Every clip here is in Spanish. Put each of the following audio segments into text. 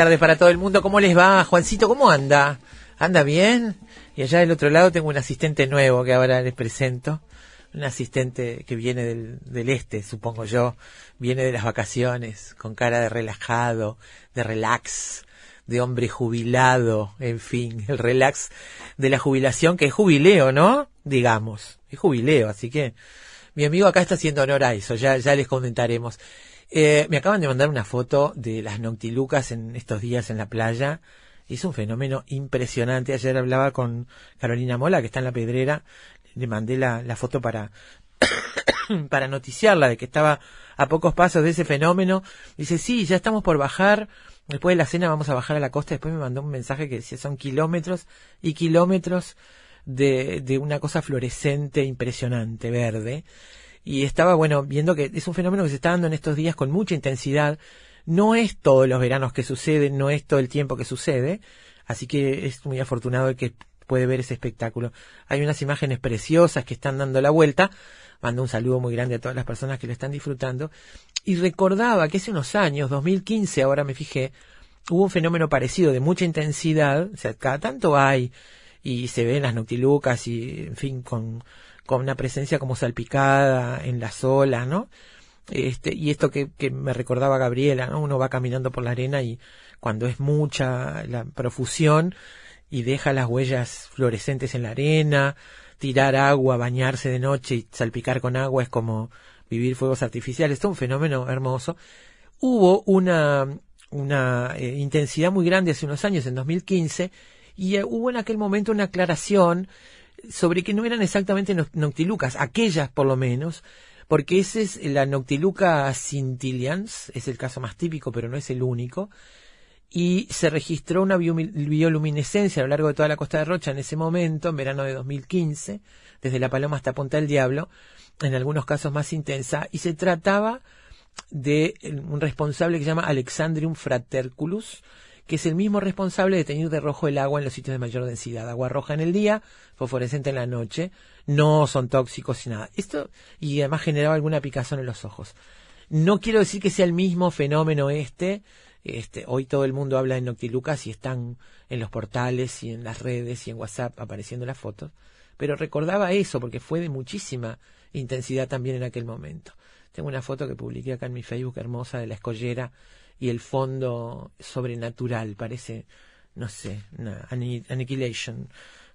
Tardes para todo el mundo. ¿Cómo les va? Juancito, ¿cómo anda? ¿Anda bien? Y allá del otro lado tengo un asistente nuevo que ahora les presento. Un asistente que viene del, del este, supongo yo. Viene de las vacaciones, con cara de relajado, de relax, de hombre jubilado, en fin, el relax de la jubilación, que es jubileo, ¿no? Digamos, es jubileo, así que mi amigo acá está haciendo honor a eso, ya, ya les comentaremos. Eh, me acaban de mandar una foto de las noctilucas en estos días en la playa. Es un fenómeno impresionante. Ayer hablaba con Carolina Mola, que está en la pedrera. Le mandé la, foto para, para noticiarla de que estaba a pocos pasos de ese fenómeno. Dice, sí, ya estamos por bajar. Después de la cena vamos a bajar a la costa. Después me mandó un mensaje que decía, son kilómetros y kilómetros de, de una cosa fluorescente, impresionante, verde y estaba, bueno, viendo que es un fenómeno que se está dando en estos días con mucha intensidad. No es todos los veranos que sucede, no es todo el tiempo que sucede, así que es muy afortunado el que puede ver ese espectáculo. Hay unas imágenes preciosas que están dando la vuelta. Mando un saludo muy grande a todas las personas que lo están disfrutando. Y recordaba que hace unos años, 2015, ahora me fijé, hubo un fenómeno parecido de mucha intensidad, o sea, cada tanto hay, y se ven las noctilucas y, en fin, con con una presencia como salpicada en las olas, ¿no? Este, y esto que, me recordaba Gabriela, ¿no? Uno va caminando por la arena y cuando es mucha la profusión y deja las huellas fluorescentes en la arena, tirar agua, bañarse de noche y salpicar con agua es como vivir fuegos artificiales, es un fenómeno hermoso. Hubo una, una eh, intensidad muy grande hace unos años, en 2015, y eh, hubo en aquel momento una aclaración sobre que no eran exactamente noctilucas, aquellas por lo menos, porque esa es la noctiluca scintillans, es el caso más típico, pero no es el único, y se registró una bioluminescencia a lo largo de toda la costa de Rocha en ese momento, en verano de 2015, desde La Paloma hasta Punta del Diablo, en algunos casos más intensa, y se trataba de un responsable que se llama Alexandrium fraterculus, que es el mismo responsable de tener de rojo el agua en los sitios de mayor densidad. Agua roja en el día, fosforescente en la noche, no son tóxicos y nada. Esto, y además generaba alguna picazón en los ojos. No quiero decir que sea el mismo fenómeno este, este, hoy todo el mundo habla de noctilucas y están en los portales y en las redes y en WhatsApp apareciendo las fotos, pero recordaba eso porque fue de muchísima intensidad también en aquel momento. Tengo una foto que publiqué acá en mi Facebook hermosa de la escollera y el fondo sobrenatural, parece, no sé, una Annihilation,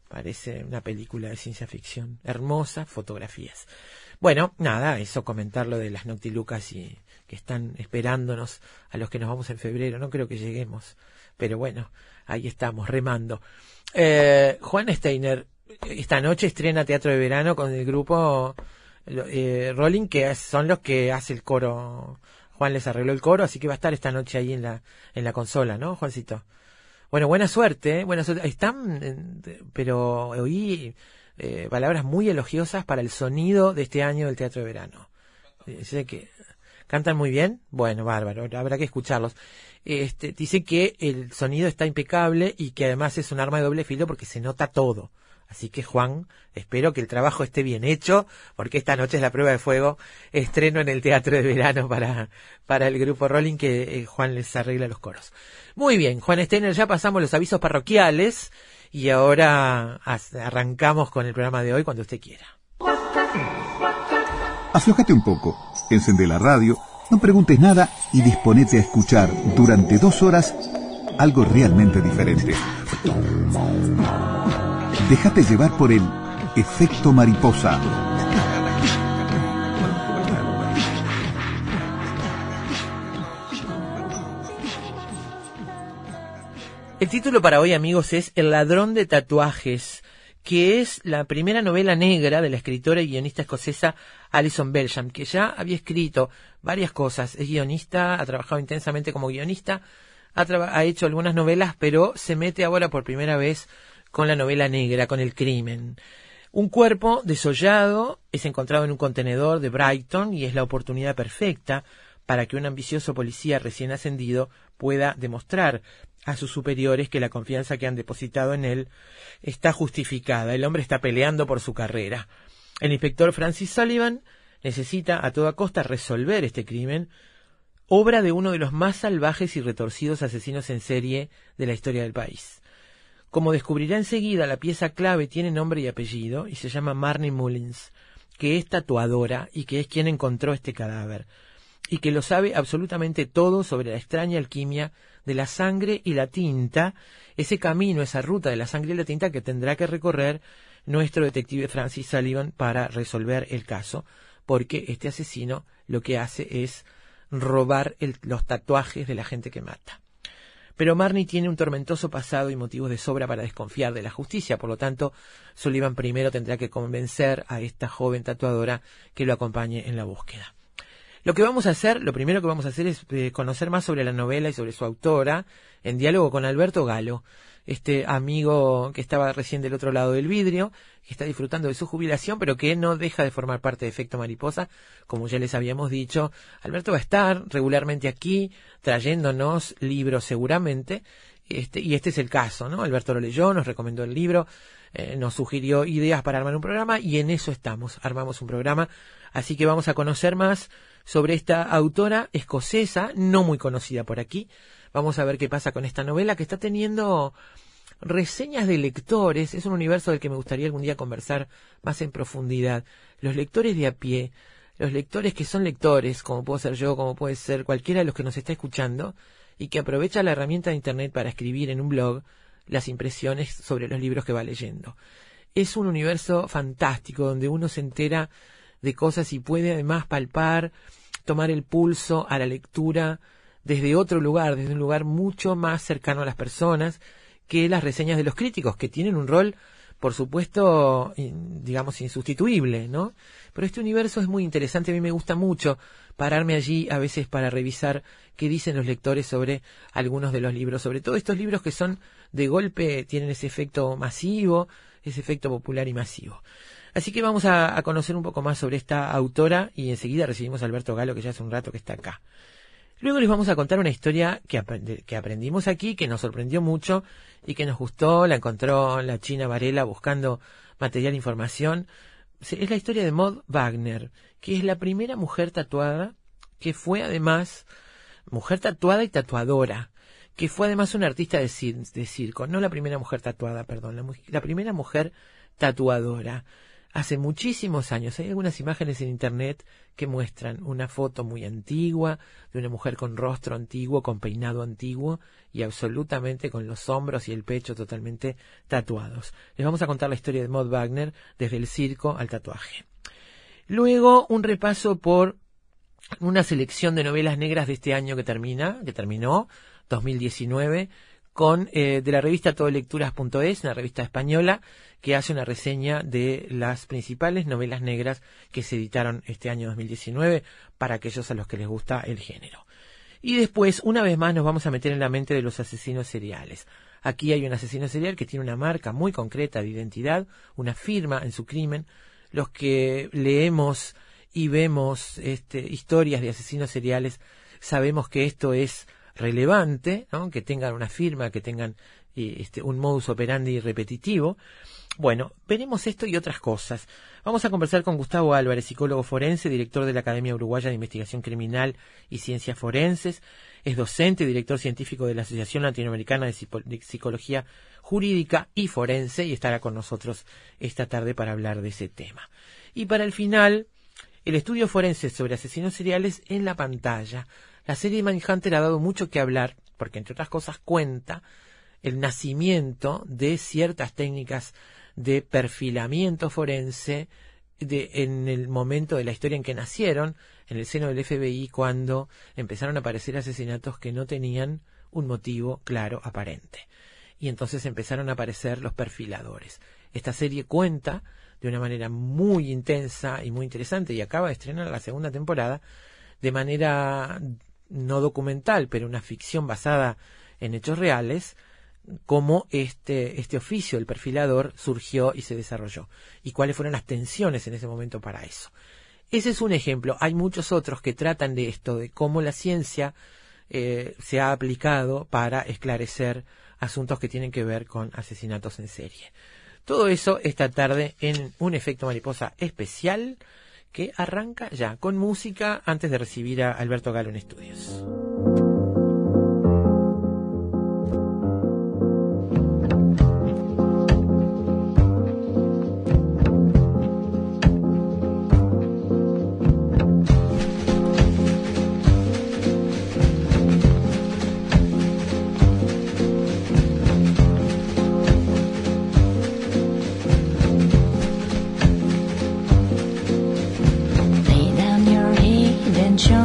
parece una película de ciencia ficción, hermosas fotografías. Bueno, nada, eso comentar lo de las noctilucas y que están esperándonos a los que nos vamos en febrero, no creo que lleguemos, pero bueno, ahí estamos, remando. Eh, Juan Steiner, esta noche estrena Teatro de Verano con el grupo eh, Rolling, que son los que hace el coro Juan les arregló el coro, así que va a estar esta noche ahí en la, en la consola, ¿no, Juancito? Bueno, buena suerte, ¿eh? buena suerte. Están, pero oí eh, palabras muy elogiosas para el sonido de este año del Teatro de Verano. Dice que cantan muy bien, bueno, bárbaro, habrá que escucharlos. Este, dice que el sonido está impecable y que además es un arma de doble filo porque se nota todo. Así que Juan, espero que el trabajo esté bien hecho, porque esta noche es la prueba de fuego, estreno en el Teatro de Verano para, para el grupo Rolling, que eh, Juan les arregla los coros. Muy bien, Juan Steiner, ya pasamos los avisos parroquiales y ahora arrancamos con el programa de hoy cuando usted quiera. Aflojate un poco, encende la radio, no preguntes nada y disponete a escuchar durante dos horas algo realmente diferente. Déjate llevar por el efecto mariposa. El título para hoy, amigos, es El ladrón de tatuajes, que es la primera novela negra de la escritora y guionista escocesa Alison Belsham, que ya había escrito varias cosas. Es guionista, ha trabajado intensamente como guionista, ha, ha hecho algunas novelas, pero se mete ahora por primera vez con la novela negra, con el crimen. Un cuerpo desollado es encontrado en un contenedor de Brighton y es la oportunidad perfecta para que un ambicioso policía recién ascendido pueda demostrar a sus superiores que la confianza que han depositado en él está justificada. El hombre está peleando por su carrera. El inspector Francis Sullivan necesita a toda costa resolver este crimen, obra de uno de los más salvajes y retorcidos asesinos en serie de la historia del país. Como descubrirá enseguida, la pieza clave tiene nombre y apellido y se llama Marnie Mullins, que es tatuadora y que es quien encontró este cadáver, y que lo sabe absolutamente todo sobre la extraña alquimia de la sangre y la tinta, ese camino, esa ruta de la sangre y la tinta que tendrá que recorrer nuestro detective Francis Sullivan para resolver el caso, porque este asesino lo que hace es robar los tatuajes de la gente que mata. Pero Marnie tiene un tormentoso pasado y motivos de sobra para desconfiar de la justicia, por lo tanto, Sullivan primero tendrá que convencer a esta joven tatuadora que lo acompañe en la búsqueda. Lo que vamos a hacer, lo primero que vamos a hacer es eh, conocer más sobre la novela y sobre su autora, en diálogo con Alberto Galo, este amigo que estaba recién del otro lado del vidrio, que está disfrutando de su jubilación, pero que no deja de formar parte de Efecto Mariposa, como ya les habíamos dicho. Alberto va a estar regularmente aquí, trayéndonos libros seguramente, este, y este es el caso, ¿no? Alberto lo leyó, nos recomendó el libro, eh, nos sugirió ideas para armar un programa, y en eso estamos, armamos un programa, así que vamos a conocer más sobre esta autora escocesa, no muy conocida por aquí, Vamos a ver qué pasa con esta novela que está teniendo reseñas de lectores. Es un universo del que me gustaría algún día conversar más en profundidad. Los lectores de a pie, los lectores que son lectores, como puedo ser yo, como puede ser cualquiera de los que nos está escuchando, y que aprovecha la herramienta de Internet para escribir en un blog las impresiones sobre los libros que va leyendo. Es un universo fantástico donde uno se entera de cosas y puede además palpar, tomar el pulso a la lectura desde otro lugar, desde un lugar mucho más cercano a las personas que las reseñas de los críticos, que tienen un rol, por supuesto, digamos, insustituible, ¿no? Pero este universo es muy interesante, a mí me gusta mucho pararme allí a veces para revisar qué dicen los lectores sobre algunos de los libros, sobre todo estos libros que son de golpe, tienen ese efecto masivo, ese efecto popular y masivo. Así que vamos a, a conocer un poco más sobre esta autora y enseguida recibimos a Alberto Galo, que ya hace un rato que está acá. Luego les vamos a contar una historia que, que, aprendimos aquí, que nos sorprendió mucho y que nos gustó. La encontró la China Varela buscando material e información. Es la historia de Maud Wagner, que es la primera mujer tatuada, que fue además mujer tatuada y tatuadora, que fue además una artista de, circo. No la primera mujer tatuada, perdón, la primera mujer tatuadora hace muchísimos años. Hay algunas imágenes en Internet que muestran una foto muy antigua de una mujer con rostro antiguo, con peinado antiguo y absolutamente con los hombros y el pecho totalmente tatuados. Les vamos a contar la historia de Maud Wagner desde el circo al tatuaje. Luego un repaso por una selección de novelas negras de este año que termina, que terminó, 2019, con eh, de la revista todolecturas.es, una revista española que hace una reseña de las principales novelas negras que se editaron este año 2019 para aquellos a los que les gusta el género. Y después, una vez más, nos vamos a meter en la mente de los asesinos seriales. Aquí hay un asesino serial que tiene una marca muy concreta de identidad, una firma en su crimen. Los que leemos y vemos este, historias de asesinos seriales sabemos que esto es relevante, que tengan una firma, que tengan eh, este, un modus operandi repetitivo. Bueno, veremos esto y otras cosas. Vamos a conversar con Gustavo Álvarez, psicólogo forense, director de la Academia Uruguaya de Investigación Criminal y Ciencias Forenses. Es docente, director científico de la Asociación Latinoamericana de, Psicología Jurídica y Forense y estará con nosotros esta tarde para hablar de ese tema. Y para el final, el estudio forense sobre asesinos seriales en la pantalla. La serie Manhunter ha dado mucho que hablar porque, entre otras cosas, cuenta el nacimiento de ciertas técnicas de perfilamiento forense en el momento de la historia en que nacieron, en el seno del FBI, cuando empezaron a aparecer asesinatos que no tenían un motivo claro, aparente. Y entonces empezaron a aparecer los perfiladores. Esta serie cuenta de una manera muy intensa y muy interesante y acaba de estrenar la segunda temporada de manera no documental, pero una ficción basada en hechos reales, cómo este, este oficio, el perfilador, surgió y se desarrolló, y cuáles fueron las tensiones en ese momento para eso. Ese es un ejemplo. Hay muchos otros que tratan de esto, de cómo la ciencia eh, se ha aplicado para esclarecer asuntos que tienen que ver con asesinatos en serie. Todo eso esta tarde en un efecto mariposa especial que arranca ya con música antes de recibir a Alberto Galo en estudios. and show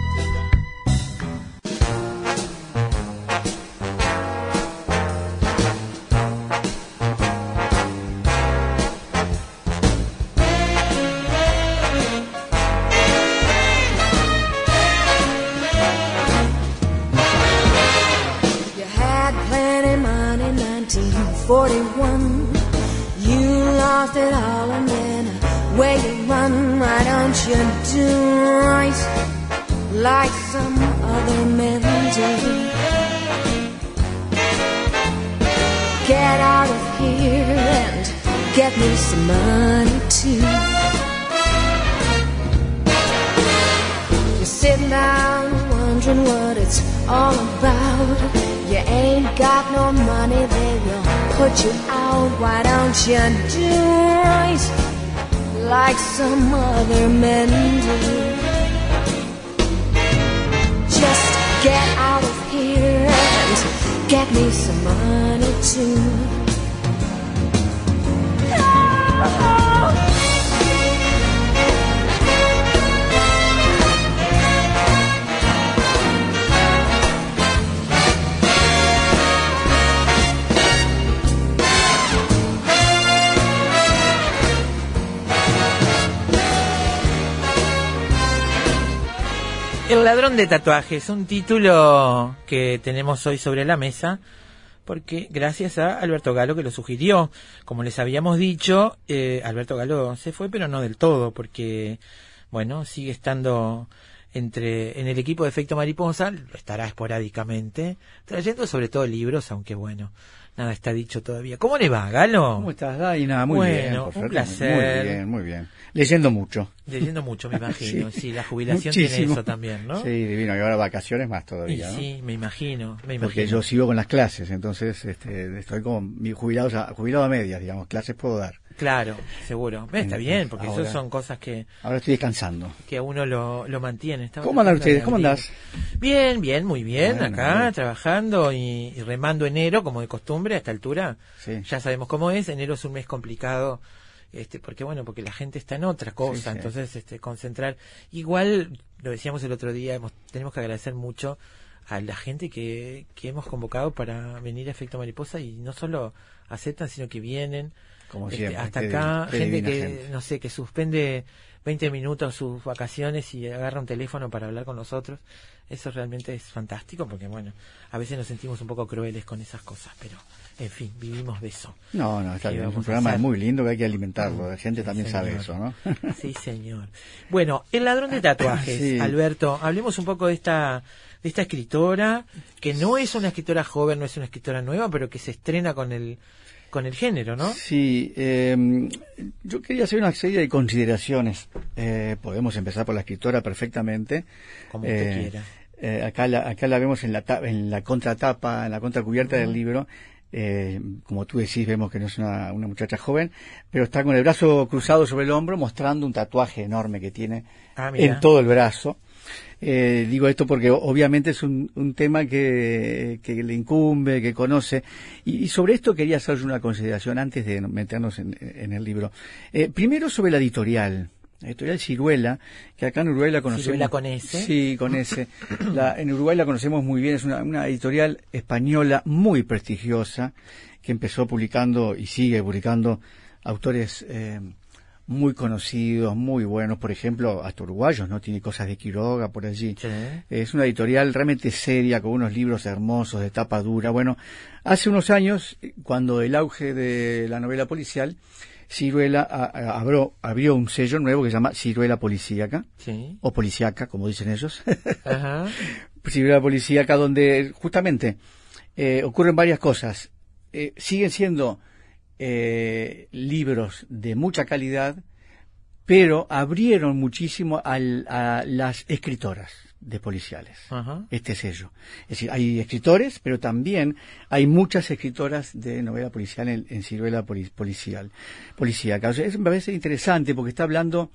El ladrón de tatuajes, un título que tenemos hoy sobre la mesa, porque gracias a Alberto Galo que lo sugirió. Como les habíamos dicho, eh, Alberto Galo se fue, pero no del todo, porque, bueno, sigue estando entre en el equipo de Efecto Mariposa, lo estará esporádicamente, trayendo sobre todo libros, aunque bueno, nada está dicho todavía. ¿Cómo le va, Galo? ¿Cómo estás, Daina? Muy Bueno, bien. por un placer. Muy bien, muy bien. Leyendo mucho. Leyendo mucho, me imagino. sí, Sí, la jubilación tiene eso también, ¿no? Sí, divino. Y ahora vacaciones más Y todavía, ¿no? sí, me imagino, me imagino. Porque yo sigo con las clases, entonces este, estoy como mi jubilado, jubilado a medias, digamos. Clases puedo dar. Claro, seguro. Está bien, porque ahora- eso son cosas que, Ahora estoy descansando. que a uno lo, lo mantiene. Estaba ¿Cómo andan ustedes? ¿Cómo andás? Bien, bien, muy bien. Bueno, acá trabajando y, y remando enero, como de costumbre, a esta altura. Sí. Ya sabemos cómo es. Enero es un mes complicado. Este, porque bueno, porque la gente está en otra cosa, Sí, sí. entonces este concentrar. Igual, lo decíamos el otro día, hemos, tenemos que agradecer mucho a la gente que, que hemos convocado para venir a Efecto Mariposa y no solo aceptan, sino que vienen. Como Este, siempre. hasta acá, qué gente que, gente. no sé, que suspende 20 minutos sus vacaciones y agarra un teléfono para hablar con nosotros. Eso realmente es fantástico porque, bueno, a veces nos sentimos un poco crueles con esas cosas, pero, en fin, vivimos de eso. No, no, está ¿Qué bien. Es un programa muy lindo que hay que alimentarlo. La gente Sí, también sabe señor. eso, ¿no? Sí, señor. Bueno, el ladrón de tatuajes, Sí. Alberto, hablemos un poco de esta de esta escritora que no es una escritora joven, no es una escritora nueva, pero que se estrena con el con el género, ¿no? Sí, eh, yo quería hacer una serie de consideraciones. Eh, podemos empezar por la escritora perfectamente. Como usted Eh, quiera. eh, acá, la, acá la vemos en la, en la contratapa, en la contracubierta del libro. Eh, como tú decís, vemos que no es una, una muchacha joven, pero está con el brazo cruzado sobre el hombro mostrando un tatuaje enorme que tiene Ah, en todo el brazo. Eh, digo esto porque obviamente es un, un tema que, que le incumbe, que conoce. Y, y sobre esto quería hacer una consideración antes de meternos en, en el libro. Eh, primero sobre la editorial. La editorial Ciruela, que acá en Uruguay la conocemos. Ciruela con S. Sí, con S. La- en Uruguay la conocemos muy bien. Es una, una editorial española muy prestigiosa que empezó publicando y sigue publicando autores eh, muy conocidos, muy buenos, por ejemplo, hasta uruguayos, ¿no? Tiene cosas de Quiroga por allí. Sí. Es una editorial realmente seria, con unos libros hermosos, de tapa dura. Bueno, hace unos años, cuando el auge de la novela policial, Ciruela abrió, abrió un sello nuevo que se llama Ciruela Policíaca, Sí. o Policiaca, como dicen ellos. Ajá. Ciruela Policíaca, donde justamente eh, ocurren varias cosas. Eh, siguen siendo eh, libros de mucha calidad, pero abrieron muchísimo al- a las escritoras de policiales Ajá. este sello. Es decir, hay escritores, pero también hay muchas escritoras de novela policial en, en ciruela poli- policial, policíaca. O sea, eso me parece interesante porque está hablando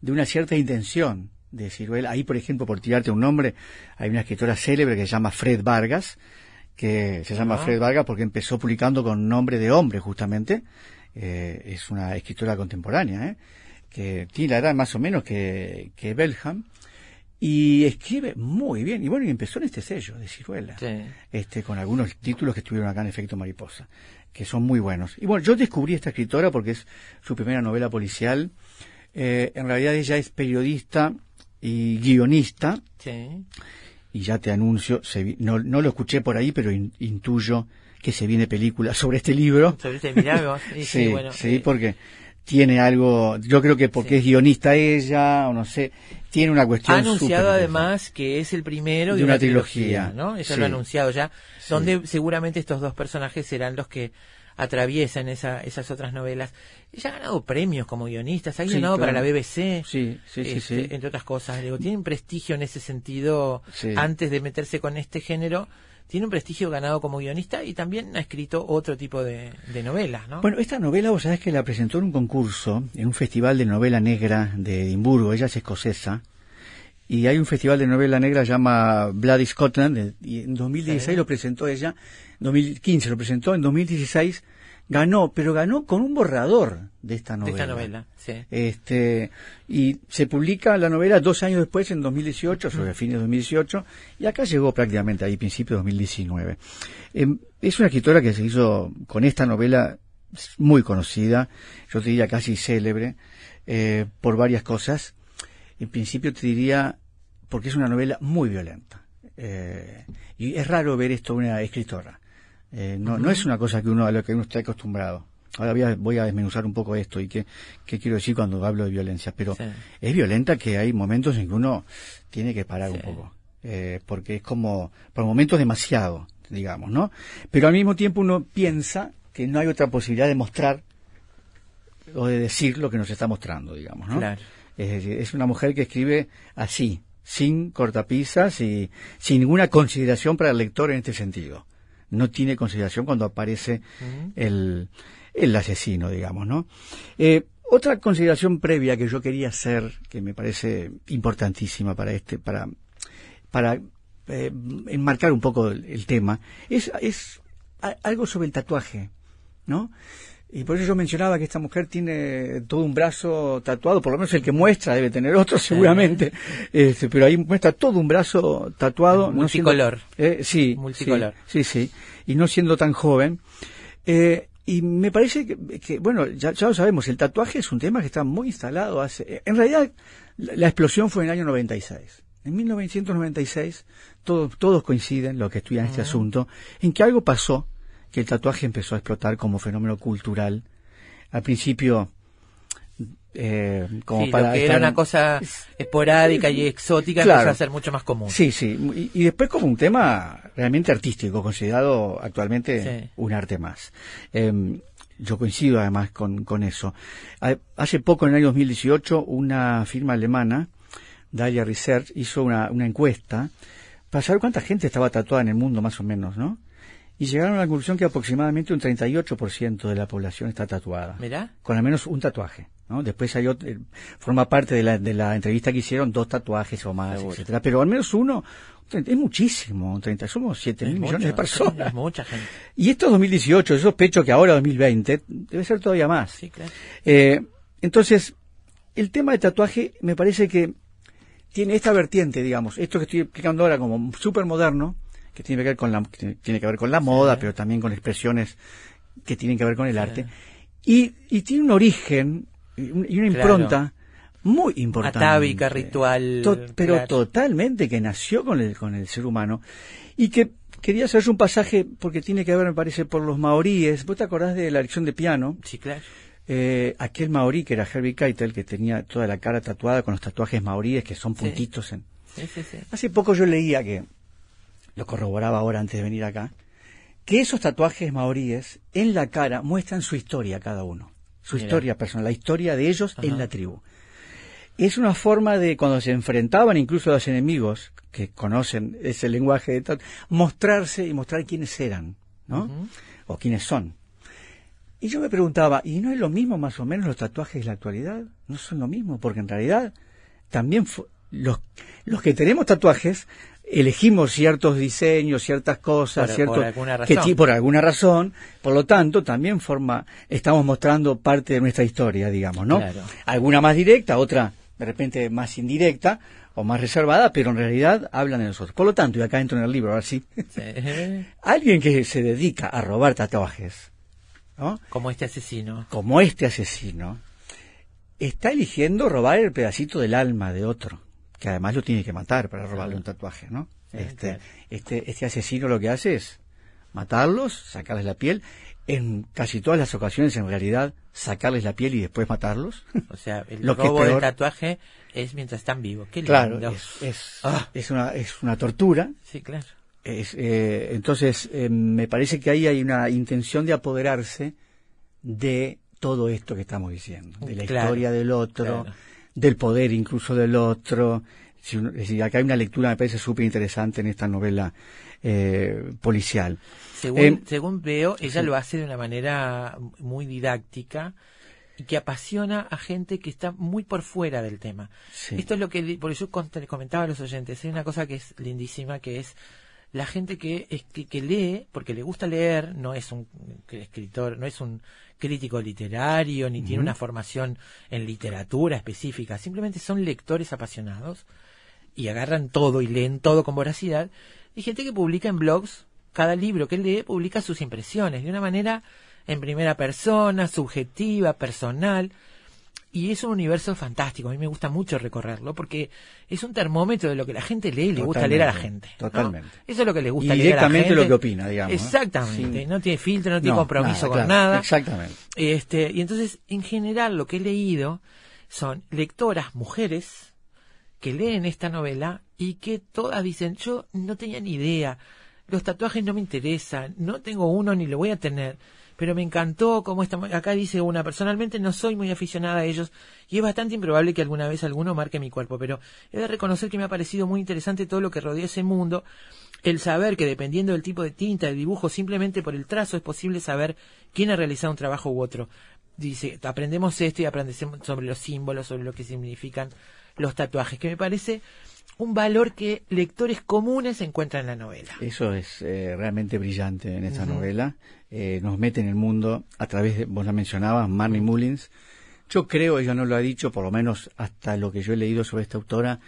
de una cierta intención de Ciruela. Ahí, por ejemplo, por tirarte un nombre, hay una escritora célebre que se llama Fred Vargas, que se llama. Fred Vargas porque empezó publicando con nombre de hombre, justamente. Eh, es una escritora contemporánea, ¿eh? que tiene la edad más o menos que, que Belham. Y escribe muy bien. Y bueno, y empezó en este sello de Ciruela Sí. este, con algunos títulos que estuvieron acá en Efecto Mariposa, que son muy buenos. Y bueno, yo descubrí esta escritora porque es su primera novela policial. Eh, en realidad ella es periodista y guionista, Sí. Y ya te anuncio, se vi- no, no lo escuché por ahí, pero in- intuyo que se viene película sobre este libro. Sobre este milagro. Sí, sí, Sí, bueno. sí, eh, porque tiene algo, yo creo que porque es guionista ella, o no sé, tiene una cuestión ha anunciado además que es el primero de, De una, una trilogía, trilogía, ¿no? Eso lo ha anunciado ya, donde seguramente estos dos personajes serán los que atraviesan esa, esas otras novelas. Ella ha ganado premios como guionistas, ha Sí, guionado para la. BBC, Sí, sí, sí, este, entre otras cosas. Digo, tiene un prestigio en ese sentido antes de meterse con este género. Tiene un prestigio ganado como guionista y también ha escrito otro tipo de, de novelas, ¿no? Bueno, esta novela, vos sabés que la presentó en un concurso, en un festival de novela negra de Edimburgo, ella es escocesa, y hay un festival de novela negra se llama Bloody Scotland, y en 2016 Sí. lo presentó ella, 2015 lo presentó, en 2016 ganó, pero ganó con un borrador de esta de novela. esta novela, sí. Este, y se publica la novela dos años después, en 2018, sobre fines de 2018, y acá llegó prácticamente ahí, principio de 2019. Em, es una escritora que se hizo con esta novela muy conocida, yo te diría casi célebre, eh, por varias cosas. En principio te diría, porque es una novela muy violenta. Eh, y es raro ver esto una escritora. Eh, no, no es una cosa que uno a lo que uno está acostumbrado. Ahora voy a, voy a desmenuzar un poco esto y qué, qué quiero decir cuando hablo de violencia. Pero Sí. es violenta que hay momentos en que uno tiene que parar un poco. Eh, porque es como, por momentos demasiado, digamos, ¿no? Pero al mismo tiempo uno piensa que no hay otra posibilidad de mostrar o de decir lo que nos está mostrando, digamos, ¿no? Claro. Es decir, es una mujer que escribe así, sin cortapisas y sin ninguna consideración para el lector en este sentido. No tiene consideración cuando aparece el, el asesino, digamos, ¿no? Eh, otra consideración previa que yo quería hacer, que me parece importantísima para este, para, para eh, enmarcar un poco el, el tema, es, es a- algo sobre el tatuaje, ¿no? Y por eso yo mencionaba que esta mujer tiene todo un brazo tatuado, por lo menos el que muestra debe tener otro seguramente, este, pero ahí muestra todo un brazo tatuado. no siendo- Multicolor. eh, sí, Multicolor. Sí, sí, sí. Y no siendo tan joven. Eh, y me parece que, que, bueno, ya, ya lo sabemos, el tatuaje es un tema que está muy instalado hace... En realidad, la, la explosión fue en el año 96. En 1996, todos, todos coinciden, los que estudian este asunto, en que algo pasó, que el tatuaje empezó a explotar como fenómeno cultural. Al principio, eh, como Sí, para que estar- era una cosa esporádica y exótica Claro. empezó a ser mucho más común. Sí, sí. Y, y después como un tema realmente artístico, considerado actualmente Sí. un arte más. Em, yo coincido además con, con eso. Ha- Hace poco, en el año 2018, una firma alemana, Dahlia Research, hizo una, una encuesta para saber cuánta gente estaba tatuada en el mundo, más o menos, ¿no? Y llegaron a la conclusión que aproximadamente un 38% de la población está tatuada Mirá. con al menos un tatuaje. ¿no? Después hay otro, eh, forma parte de la, de la entrevista que hicieron dos tatuajes o más, Seguro. etcétera. Pero al menos uno, es muchísimo, 30, somos 7 mil Es millones de personas. es mucha gente. Y esto es 2018, yo sospecho que ahora 2020 debe ser todavía más. Sí, claro. Eh, entonces, el tema de tatuaje me parece que tiene esta vertiente, digamos, esto que estoy explicando ahora como súper moderno, que tiene que ver con la, que tiene que ver con la moda, pero también con expresiones que tienen que ver con el arte. Y, y tiene un origen y un- y una Claro. impronta muy importante. Atávica, ritual, To- pero claro. totalmente que nació con el, con el ser humano y que quería hacerse un pasaje porque tiene que ver, me parece, por los maoríes. ¿Vos te acordás de la lección de piano? Sí, claro. Eh, aquel maorí que era Herbie Keitel, que tenía toda la cara tatuada con los tatuajes maoríes que son puntitos. En... Sí, sí, sí. Hace poco yo leía que, lo corroboraba ahora antes de venir acá, que esos tatuajes maoríes en la cara muestran su historia cada uno, su Mira. historia personal, la historia de ellos en la tribu. Es una forma de, cuando se enfrentaban incluso a los enemigos, que conocen ese lenguaje de tatu, mostrarse y mostrar quiénes eran, ¿no? O quiénes son. Y yo me preguntaba, ¿y no es lo mismo más o menos los tatuajes de la actualidad? No son lo mismo, porque en realidad también los, los que tenemos tatuajes elegimos ciertos diseños, ciertas cosas, Por- ciertos por alguna que razón. ti- por alguna razón, por lo tanto también forma, estamos mostrando parte de nuestra historia, digamos, ¿no? Claro. Alguna más directa, otra de repente más indirecta o más reservada, pero en realidad hablan de nosotros. Por lo tanto, y acá entro en el libro, ahora sí, Sí. alguien que se dedica a robar tatuajes, ¿no? Como este asesino. como este asesino, está eligiendo robar el pedacito del alma de otro, que además lo tiene que matar para robarle un tatuaje, ¿no? Sí, Este, claro. este, este asesino lo que hace es matarlos, sacarles la piel, en casi todas las ocasiones en realidad sacarles la piel y después matarlos. O sea, el Lo que es robo del tatuaje es mientras están vivos. Qué lindo. claro, es, es, Ah. es una, es una tortura. Sí, claro. Es, eh, entonces, eh, me parece que ahí hay una intención de apoderarse de todo esto que estamos diciendo, de la Claro, historia del otro, claro. Del poder incluso del otro. Si uno- es decir, acá hay una lectura, me parece súper interesante en esta novela eh, policial. Según, Eh, según veo, ella sí. lo hace de una manera muy didáctica y que apasiona a gente que está muy por fuera del tema. Sí. Esto es lo que, por eso comentaba a los oyentes, hay una cosa que es lindísima, que es la gente que, es, que, que lee, porque le gusta leer, no es un escritor, no es un crítico literario, ni tiene una formación en literatura específica, simplemente son lectores apasionados y agarran todo y leen todo con voracidad. Y gente que publica en blogs, cada libro que lee publica sus impresiones de una manera en primera persona, subjetiva, personal. Y es un universo fantástico. A mí me gusta mucho recorrerlo porque es un termómetro de lo que la gente lee y le gusta leer a la gente. ¿no? Totalmente. Eso es lo que le Y gusta leer a la directamente gente. lo que opina, digamos. Exactamente. No tiene filtro, no tiene compromiso con claro, nada. Exactamente. Este, y entonces, en general, lo que he leído son lectoras, mujeres, que leen esta novela y que todas dicen, yo no tenía ni idea, los tatuajes no me interesan, no tengo uno ni lo voy a tener, pero me encantó como esta, acá dice una, personalmente no soy muy aficionada a ellos y es bastante improbable que alguna vez alguno marque mi cuerpo, pero he de reconocer que me ha parecido muy interesante todo lo que rodea ese mundo, el saber que dependiendo del tipo de tinta, de dibujo, simplemente por el trazo es posible saber quién ha realizado un trabajo u otro. Dice, aprendemos esto y aprendemos sobre los símbolos, sobre lo que significan los tatuajes, que me parece un valor que lectores comunes encuentran en la novela. Eso es eh, realmente brillante en esta novela. Eh, nos mete en el mundo a través de, vos la mencionabas, Marnie Mullins. Yo creo, ella no lo ha dicho, por lo menos hasta lo que yo he leído sobre esta autora,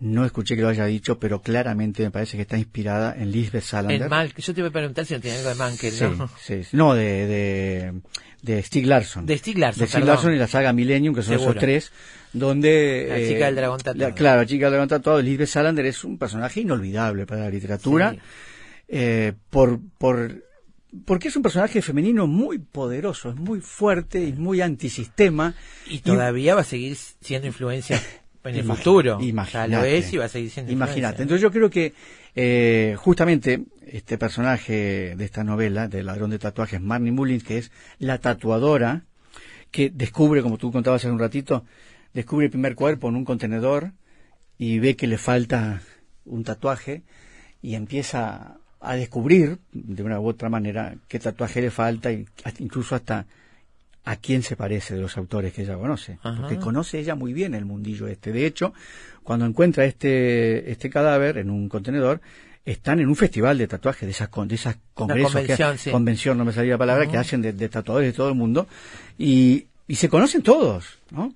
no escuché que lo haya dicho, pero claramente me parece que está inspirada en Lisbeth Salander. En Mal, yo te voy a preguntar si no tiene algo de Mankel, ¿no? sí, sí. No, de, de, de Stieg Larsson. De Stieg Larsson, De perdón. Larsson y la saga Millennium, que son Seguro. esos tres, donde... La eh, chica del dragón tatuado. la- claro, la chica del dragón tatuado. Lisbeth Salander es un personaje inolvidable para la literatura, Sí. eh, por, por, porque es un personaje femenino muy poderoso, es muy fuerte y muy antisistema. Y todavía va a seguir siendo influencia en el futuro. Imagínate. Ya lo es y va a seguir siendo Imagínate. Entonces yo creo que eh, justamente este personaje de esta novela, del ladrón de tatuajes, Marnie Mullins, que es la tatuadora, que descubre, como tú contabas hace un ratito, descubre el primer cuerpo en un contenedor y ve que le falta un tatuaje y empieza a descubrir, de una u otra manera, qué tatuaje le falta y hasta- incluso hasta a quién se parece de los autores que ella conoce. Ajá. Porque conoce ella muy bien el mundillo este. De hecho, cuando encuentra este, este cadáver en un contenedor, están en un festival de tatuajes, de esas, con- de esas congresos, que- convención, sí. convención, no me salía la palabra, que hacen de, de tatuadores de todo el mundo, y, y se conocen todos, ¿no?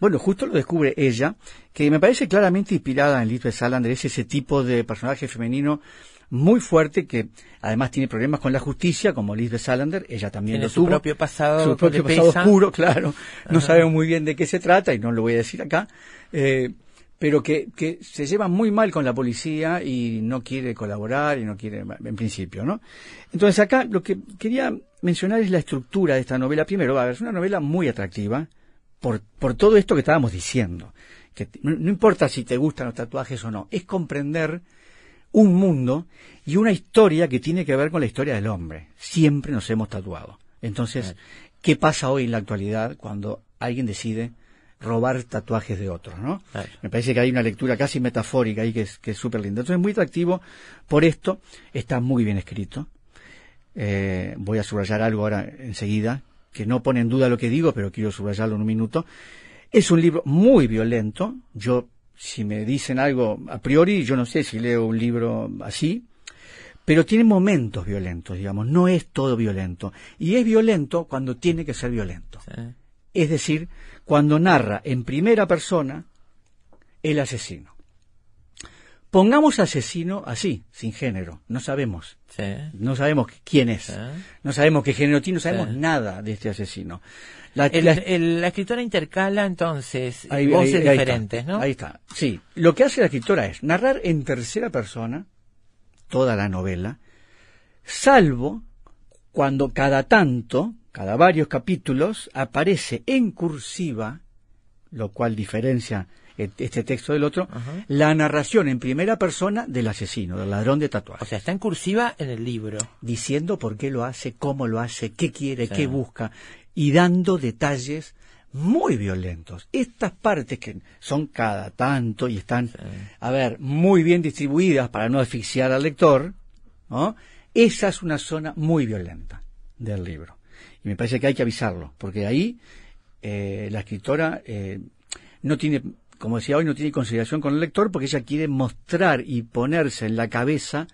Bueno, justo lo descubre ella, que me parece claramente inspirada en Lisbeth Salander, es ese tipo de personaje femenino muy fuerte que además tiene problemas con la justicia, como Lisbeth Salander, ella también Tiene lo su tuvo. propio pasado su propio pasado pesa. oscuro, claro. No sabemos muy bien de qué se trata y no lo voy a decir acá. Eh, pero que, que se lleva muy mal con la policía y no quiere colaborar y no quiere, en principio, ¿no? Entonces acá lo que quería mencionar es la estructura de esta novela. Primero, a ver, es una novela muy atractiva por, por todo esto que estábamos diciendo. Que no importa si te gustan los tatuajes o no, es comprender un mundo y una historia que tiene que ver con la historia del hombre. Siempre nos hemos tatuado. Entonces, ¿qué pasa hoy en la actualidad cuando alguien decide robar tatuajes de otros, ¿no? Claro. Me parece que hay una lectura casi metafórica ahí que es que es súper linda. Entonces es muy atractivo por esto, está muy bien escrito. Eh, voy a subrayar algo ahora enseguida, que no pone en duda lo que digo, pero quiero subrayarlo en un minuto. Es un libro muy violento. Yo, si me dicen algo a priori, yo no sé si leo un libro así, pero tiene momentos violentos, digamos. No es todo violento. Y es violento cuando tiene que ser violento. Sí. Es decir, cuando narra en primera persona el asesino. Pongamos asesino así, sin género. No sabemos. Sí. No sabemos quién es. Sí. No sabemos qué género tiene, no sabemos nada de este asesino. La, El- la- el- la escritora intercala entonces ahí- voces ahí- ahí está. diferentes, ¿no? Ahí está. Sí. Lo que hace la escritora es narrar en tercera persona toda la novela, salvo cuando cada tanto, cada varios capítulos, aparece en cursiva, lo cual diferencia este texto del otro, Ajá. la narración en primera persona del asesino, del ladrón de tatuajes. O sea, está en cursiva en el libro. diciendo por qué lo hace, cómo lo hace, qué quiere, Sí. qué busca, y dando detalles muy violentos. Estas partes que son cada tanto y están, a ver, muy bien distribuidas para no asfixiar al lector, ¿no? Esa es una zona muy violenta del libro. Y me parece que hay que avisarlo, porque ahí eh, la escritora eh, no tiene, como decía hoy, no tiene consideración con el lector porque ella quiere mostrar y ponerse en la cabeza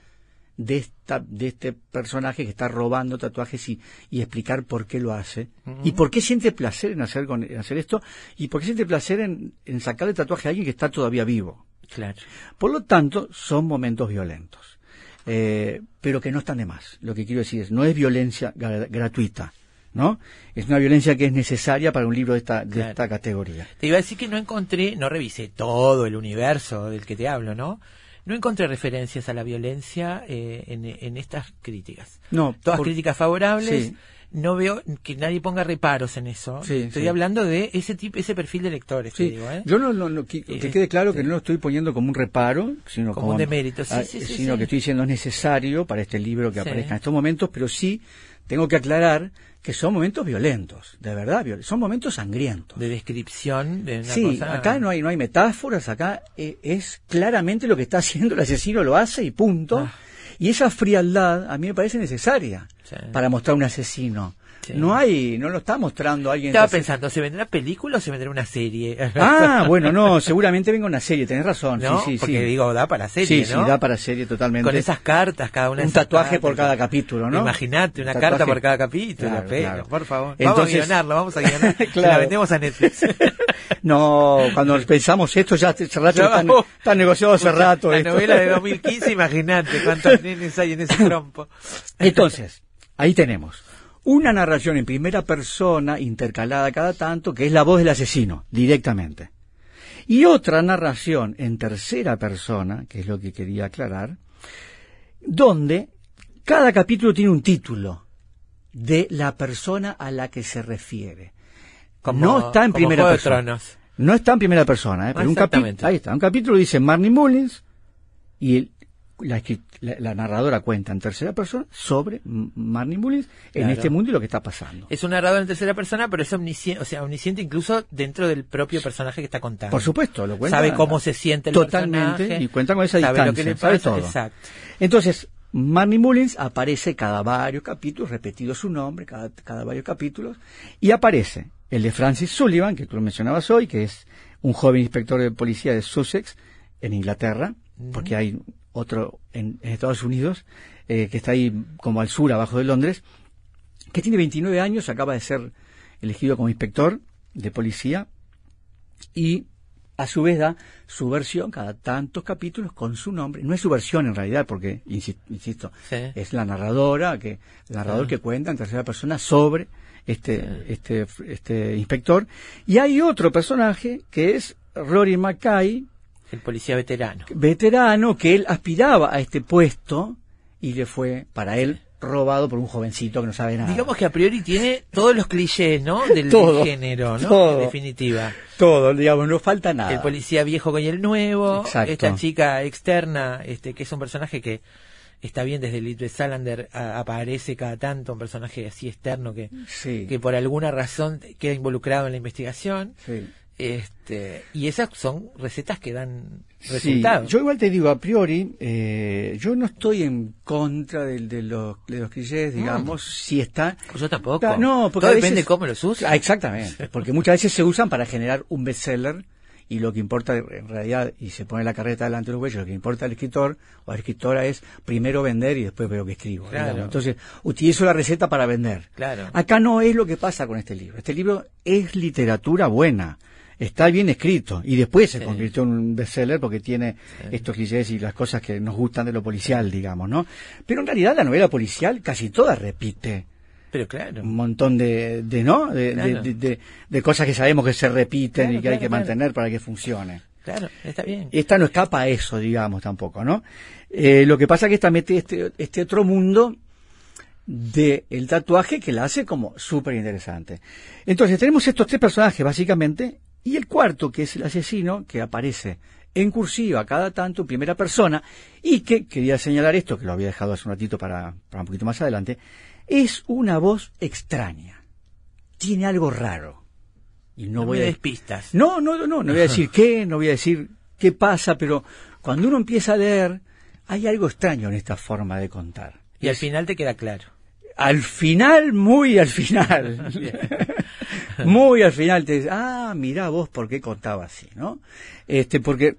de esta de este personaje que está robando tatuajes y, y explicar por qué lo hace. Y por qué siente placer en hacer con en hacer esto. Y por qué siente placer en, en sacarle tatuaje a alguien que está todavía vivo. Claro. por lo tanto son momentos violentos. Eh, pero que no están de más. Lo que quiero decir es no es violencia gra- gratuita no es una violencia que es necesaria para un libro de esta de Claro. esta categoría. Te iba a decir que no encontré, no revisé todo el universo del que te hablo, ¿no? No encontré referencias a la violencia eh, en, en estas críticas. no Todas por- críticas favorables. Sí. No veo que nadie ponga reparos en eso. Sí, Estoy sí. hablando de ese tipo, ese perfil de lectores, te digo, ¿eh? yo no, no, no- que, que Este- quede claro que no lo estoy poniendo como un reparo, sino Como como, un demérito, sí, ah, sí, sí, sino que estoy diciendo es necesario para este libro que aparezca en estos momentos, pero sí tengo que aclarar que son momentos violentos, de verdad, viol- son momentos sangrientos. De descripción de una Sí, cosa. acá no hay no hay metáforas, acá eh, es claramente lo que está haciendo el asesino, lo hace y punto. Ah. Y esa frialdad a mí me parece necesaria Sí. para mostrar un asesino. Sí. No hay, no lo está mostrando alguien. Estaba pensando, ¿se vendrá película o se vendrá una serie? Ah, bueno, no, seguramente venga una serie, tenés razón. ¿No? Sí, sí, Porque sí. digo, da para serie, sí, ¿no? sí, da para serie totalmente. Con esas cartas, cada una un tatuaje cartas. por cada capítulo, ¿no? Imagínate, una Un carta por cada capítulo, Claro, pero, claro. por favor. vamos a guionarlo, vamos a guionar. Se. La vendemos a Netflix. No, cuando pensamos esto ya hace rato No. está, está negociado hace rato. La esto. novela de 2015, imagínate cuántos nenes hay en ese trompo. Entonces, ahí tenemos una narración en primera persona intercalada cada tanto, que es la voz del asesino, directamente. Y otra narración en tercera persona, que es lo que quería aclarar, donde cada capítulo tiene un título de la persona a la que se refiere. Como- no está en primera persona. No está en primera persona, ¿eh? pero un capítulo, ahí está, un capítulo dice Marnie Mullins y el- la, escri- la- la narradora cuenta en tercera persona sobre Marnie Mullins en este mundo y lo que está pasando. Es un narrador en tercera persona, pero es omnisciente, o sea, omnisciente incluso dentro del propio personaje que está contando. Por supuesto, lo cuenta. Sabe cómo se siente el Totalmente, personaje. y cuenta con esa sabe distancia, lo que le sabe pasa, todo. Exacto. Entonces, Marnie Mullins aparece cada varios capítulos, repetido su nombre, cada, cada varios capítulos, y aparece el de Francis Sullivan, que tú lo mencionabas hoy, que es un joven inspector de policía de Sussex, en Inglaterra, porque hay otro en, en Estados Unidos, eh, que está ahí como al sur, abajo de Londres, que tiene 29 años, acaba de ser elegido como inspector de policía, y a su vez da su versión cada tantos capítulos con su nombre. No es su versión en realidad, porque, insi- insisto, Sí. es la narradora, que, el narrador Ah. que cuenta en tercera persona sobre este, este, este inspector. Y hay otro personaje que es Rory Mackay, El policía veterano. veterano, que él aspiraba a este puesto y le fue, para él, robado por un jovencito que no sabe nada. Digamos que a priori tiene todos los clichés, ¿no? Del, Todo, género, ¿no? todo. En definitiva. todo, digamos, no falta nada. El policía viejo con el nuevo, Exacto. esta chica externa, este que es un personaje que está bien desde Little Salander, a- aparece cada tanto, un personaje así externo que, Sí, que por alguna razón queda involucrado en la investigación. sí. Este, y esas son recetas que dan Sí, resultados. yo igual te digo, a priori, eh, yo no estoy en contra del- de, los, de los clichés, digamos, si está... Yo tampoco. No, porque Todo depende de cómo los uses. Ah, exactamente, porque muchas veces se usan para generar un bestseller y lo que importa en realidad, y se pone la carreta delante de los bueyes, lo que importa al escritor o a la escritora es primero vender y después veo que escribo. Claro. Entonces, utilizo la receta para vender. Claro. Acá no es lo que pasa con este libro. Este libro es literatura buena. Está bien escrito y después se Sí. convirtió en un bestseller porque tiene estos clichés y las cosas que nos gustan de lo policial, digamos, ¿no? Pero en realidad la novela policial casi toda repite Pero claro. un montón de, de ¿no? De, Claro. de, de- de cosas que sabemos que se repiten Claro, y que hay que mantener para que funcione. Claro, está bien. Esta no escapa a eso, digamos, tampoco, ¿no? Eh, lo que pasa es que esta mete este, este otro mundo de el tatuaje que la hace como súper interesante. Entonces, tenemos estos tres personajes, básicamente, y el cuarto, que es el asesino, que aparece en cursiva cada tanto, en primera persona, y que, quería señalar esto, que lo había dejado hace un ratito para, para un poquito más adelante, es una voz extraña. Tiene algo raro. Y no, No voy me a des pistas. no, no, no, no voy a decir qué, no voy a decir qué pasa, pero cuando uno empieza a leer, hay algo extraño en esta forma de contar. Y al final te queda claro. al final, muy al final. muy al final te dice, ah, mirá vos por qué contaba así, ¿no? Este, porque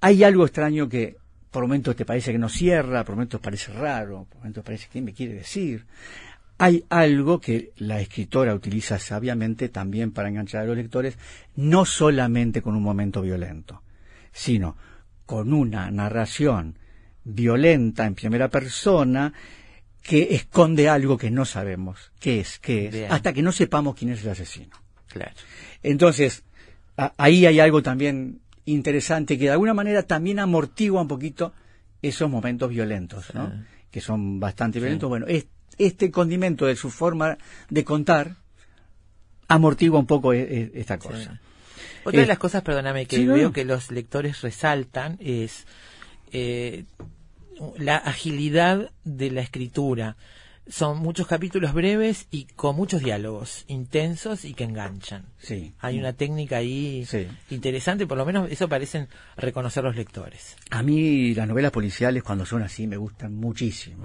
hay algo extraño que por momentos te parece que no cierra, por momentos parece raro, por momentos parece que me quiere decir. Hay algo que la escritora utiliza sabiamente también para enganchar a los lectores, no solamente con un momento violento, sino con una narración violenta en primera persona que esconde algo que no sabemos qué es, qué es, Bien. hasta que no sepamos quién es el asesino. Claro. Entonces, a- ahí hay algo también interesante que de alguna manera también amortigua un poquito esos momentos violentos, ¿no? Sí. Que son bastante violentos. Bueno, es- este condimento de su forma de contar amortigua un poco e- e- esta cosa. Otra Eh, de las cosas, perdóname, que veo no. que los lectores resaltan es eh, la agilidad de la escritura. Son muchos capítulos breves y con muchos diálogos intensos y que enganchan. Sí. Hay una técnica ahí Sí. interesante, por lo menos eso parecen reconocer los lectores. A mí las novelas policiales cuando son así me gustan muchísimo.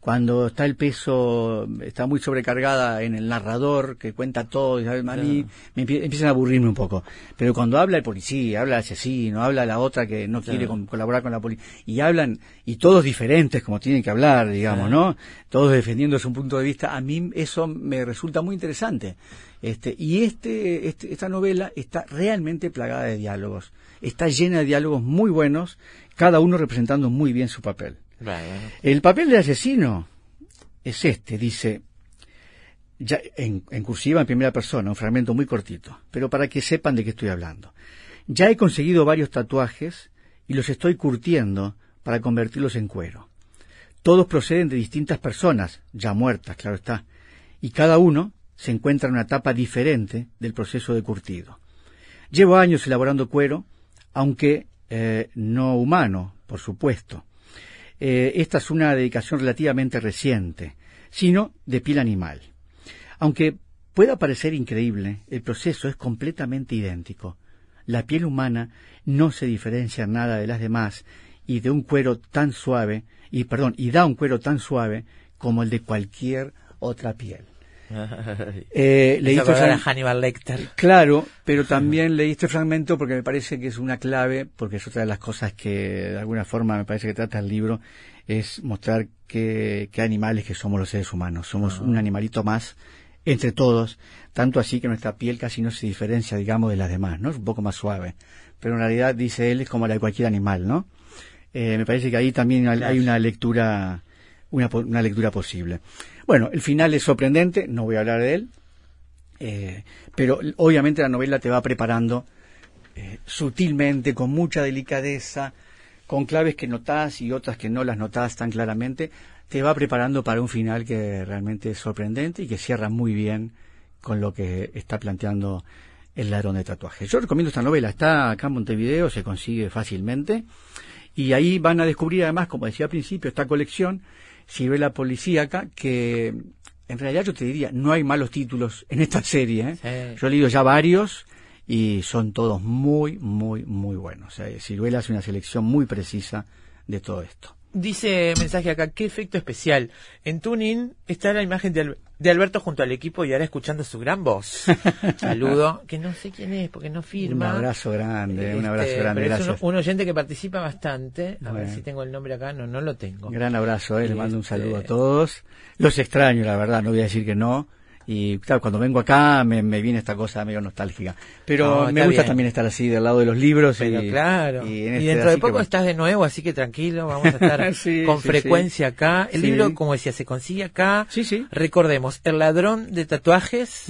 Cuando está el peso, está muy sobrecargada en el narrador que cuenta todo, y, a mí me empie- empiezan a aburrirme un poco. Pero cuando habla el policía, habla el asesino, habla la otra que no quiere con- colaborar con la policía, y hablan, y todos diferentes como tienen que hablar, digamos, ¿no? Todos defendiendo su punto de vista, a mí eso me resulta muy interesante. Este, y este, este- esta novela está realmente plagada de diálogos. Está llena de diálogos muy buenos, cada uno representando muy bien su papel. El papel del asesino es este, dice, ya en, en cursiva en primera persona, un fragmento muy cortito, pero para que sepan de qué estoy hablando. Ya he conseguido varios tatuajes y los estoy curtiendo para convertirlos en cuero. Todos proceden de distintas personas, ya muertas, claro está, y cada uno se encuentra en una etapa diferente del proceso de curtido. Llevo años elaborando cuero, aunque eh, no humano, por supuesto. Eh, esta es una dedicación relativamente reciente, sino de piel animal. Aunque pueda parecer increíble, el proceso es completamente idéntico. La piel humana no se diferencia en nada de las demás y de un cuero tan suave, y perdón, y da un cuero tan suave como el de cualquier otra piel. Eh, leí Hizo acordar a Hannibal Lecter. Claro, pero también leí este fragmento porque me parece que es una clave, porque es otra de las cosas que de alguna forma me parece que trata el libro, es mostrar que, que animales que somos los seres humanos. Somos un animalito más entre todos, tanto así que nuestra piel casi no se diferencia, digamos, de las demás, ¿no? Es un poco más suave. Pero en realidad, dice él, es como la de cualquier animal, ¿no? Eh, me parece que ahí también hay una lectura, una, una lectura posible. Bueno, el final es sorprendente, no voy a hablar de él, eh, pero obviamente la novela te va preparando eh, sutilmente, con mucha delicadeza, con claves que notás y otras que no las notás tan claramente, te va preparando para un final que realmente es sorprendente y que cierra muy bien con lo que está planteando el ladrón de tatuajes. Yo recomiendo esta novela, está acá en Montevideo, se consigue fácilmente y ahí van a descubrir además, como decía al principio, esta colección la Policíaca, que en realidad yo te diría, no hay malos títulos en esta serie. ¿eh? Sí. Yo he leído ya varios y son todos muy, muy, muy buenos. O sea, Ciruela hace una selección muy precisa de todo esto. Dice mensaje acá, qué efecto especial. En Tuning está la imagen de, Al- de Alberto junto al equipo y ahora escuchando su gran voz. Saludo, que no sé quién es porque no Un firma. abrazo grande, un Este, abrazo grande, pero es un- gracias. un, oyente que participa bastante. A ver si tengo el nombre acá. No, no lo tengo. Gran abrazo, eh, le mando un Este- saludo a todos. Los extraño, la verdad, no voy a decir que no. Y claro, cuando vengo acá me, me viene esta cosa medio nostálgica. Pero No, me gusta bien. también estar así del lado de los libros. Pero y, claro. y este- dentro de poco estás de nuevo, así que tranquilo, vamos a estar Sí, con sí, frecuencia acá. El libro, como decía, se consigue acá. Sí, sí. Recordemos, El ladrón de tatuajes.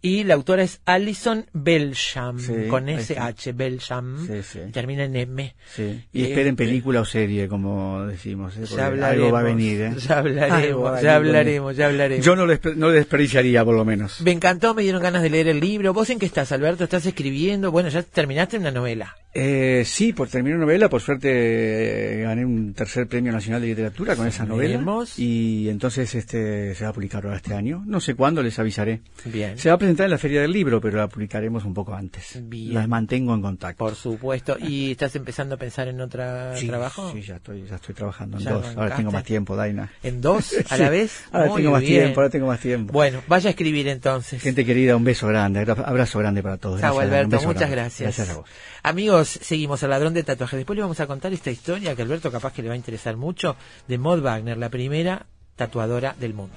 Y la autora es Alison Belsham, Sí, con. SH, Belsham. Sí, sí. Termina en M. Sí. Y Este- esperen película o serie, como decimos. ¿eh? Porque Ya hablaremos. algo va a venir. ¿eh? Ya hablaremos, ya hablaremos, ya hablaremos. Yo no lo, no desperdiciaría, por lo menos. Me encantó, me dieron ganas de leer el libro. ¿Vos en qué estás, Alberto? ¿Estás escribiendo? Bueno, ya terminaste una novela. Eh, sí, por terminar novela, por suerte eh, gané un tercer premio nacional de literatura con esa novela. Y entonces este se va a publicar ahora este año. No sé cuándo, les avisaré. Bien. Se va a presentar en la Feria del Libro, pero la publicaremos un poco antes. Bien. Las mantengo en contacto. Por supuesto. ¿Y estás empezando a pensar en otro Sí, trabajo? Sí, ya estoy, ya estoy trabajando en dos. Ahora tengo más tiempo, Daina. ¿En dos a Sí, la vez? Ahora Muy tengo más bien. tiempo, ahora tengo más tiempo. Bueno, vaya a escribir entonces. Gente querida, un beso grande, abrazo grande para todos. Chao, Alberto, muchas grande. gracias. Gracias a vos. Amigos, seguimos al ladrón de tatuajes. Después le vamos a contar esta historia que Alberto capaz que le va a interesar mucho de Maud Wagner, la primera tatuadora del mundo.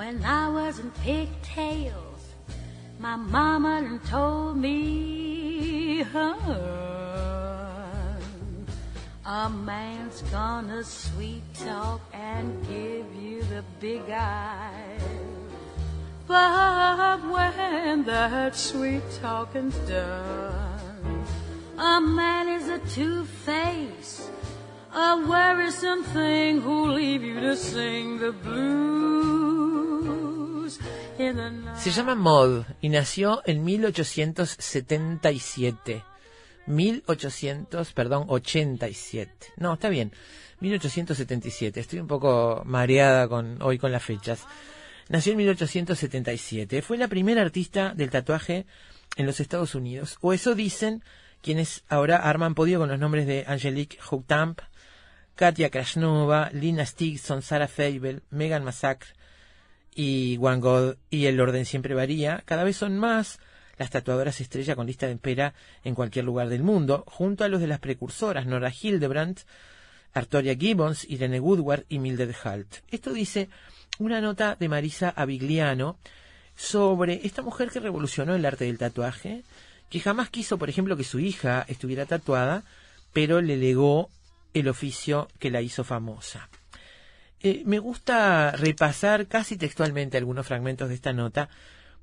When I was in pigtails. My mama told me, a man's gonna sweet talk and give you the big eye. But when that sweet talking's done, a man is a two-face, Se llama Maud y nació en 1877. 1800, perdón, 87. No, está bien. 1877. Estoy un poco mareada con hoy con las fechas. Nació en 1877. Fue la primera artista del tatuaje en los Estados Unidos. O eso dicen quienes ahora arman podio con los nombres de Angelique Houtamp, Katia Krasnova, Lina Stigson, Sarah Fable, Megan Massacre y Van Gogh y el orden siempre varía. Cada vez son más las tatuadoras estrella con lista de espera en cualquier lugar del mundo, junto a los de las precursoras Nora Hildebrandt, Artoria Gibbons, Irene Woodward y Mildred Halt. Esto dice una nota de Marisa Avigliano sobre esta mujer que revolucionó el arte del tatuaje, que jamás quiso, por ejemplo, que su hija estuviera tatuada, pero le legó el oficio que la hizo famosa. Eh, me gusta repasar casi textualmente algunos fragmentos de esta nota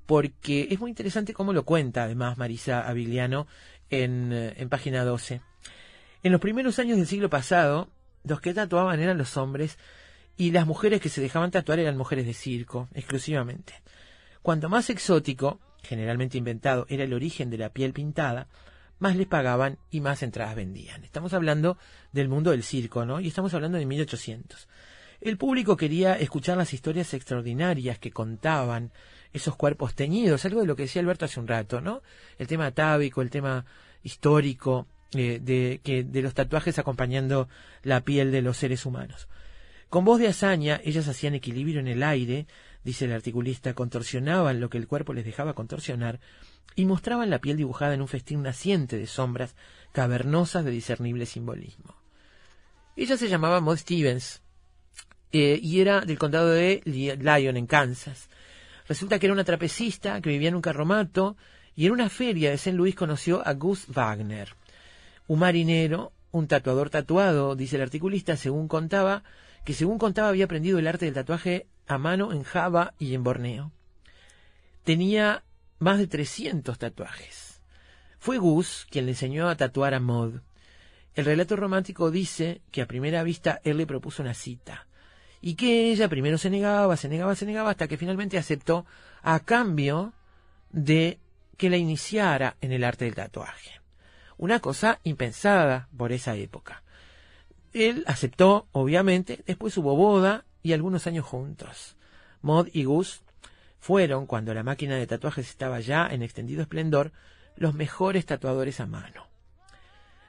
porque es muy interesante cómo lo cuenta además Marisa Avigliano en, eh, en página 12. En los primeros años del siglo pasado, los que tatuaban eran los hombres y las mujeres que se dejaban tatuar eran mujeres de circo, exclusivamente. Cuanto más exótico, generalmente inventado, era el origen de la piel pintada, más les pagaban y más entradas vendían. Estamos hablando del mundo del circo, ¿no? Y estamos hablando de 1800. El público quería escuchar las historias extraordinarias que contaban esos cuerpos teñidos, algo de lo que decía Alberto hace un rato, ¿no? El tema atávico, el tema histórico eh, de, que, de los tatuajes acompañando la piel de los seres humanos. Con voz de hazaña, ellas hacían equilibrio en el aire, dice el articulista, contorsionaban lo que el cuerpo les dejaba contorsionar y mostraban la piel dibujada en un festín naciente de sombras cavernosas de discernible simbolismo. Ella se llamaba Maud Stevens eh, y era del condado de Lyon, en Kansas. Resulta que era una trapecista que vivía en un carromato y en una feria de St. Louis conoció a Gus Wagner, un marinero, un tatuador tatuado, dice el articulista, según contaba, que según contaba había aprendido el arte del tatuaje a mano en Java y en Borneo. Tenía más de 300 tatuajes. Fue Gus quien le enseñó a tatuar a Maud. El relato romántico dice que a primera vista él le propuso una cita y que ella primero se negaba, se negaba, se negaba hasta que finalmente aceptó a cambio de que la iniciara en el arte del tatuaje. Una cosa impensada por esa época. Él aceptó, obviamente, después hubo boda y algunos años juntos. Maud y Gus fueron, cuando la máquina de tatuajes estaba ya en extendido esplendor, los mejores tatuadores a mano.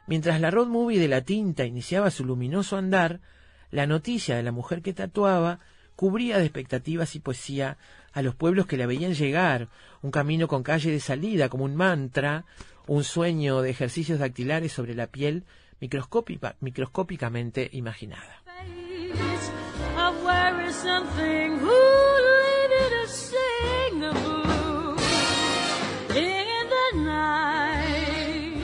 Mientras la road movie de la tinta iniciaba su luminoso andar, la noticia de la mujer que tatuaba cubría de expectativas y poesía a los pueblos que la veían llegar, un camino con calle de salida como un mantra, un sueño de ejercicios dactilares sobre la piel microscópica, microscópicamente imaginada. Is something who you to sing the in the night.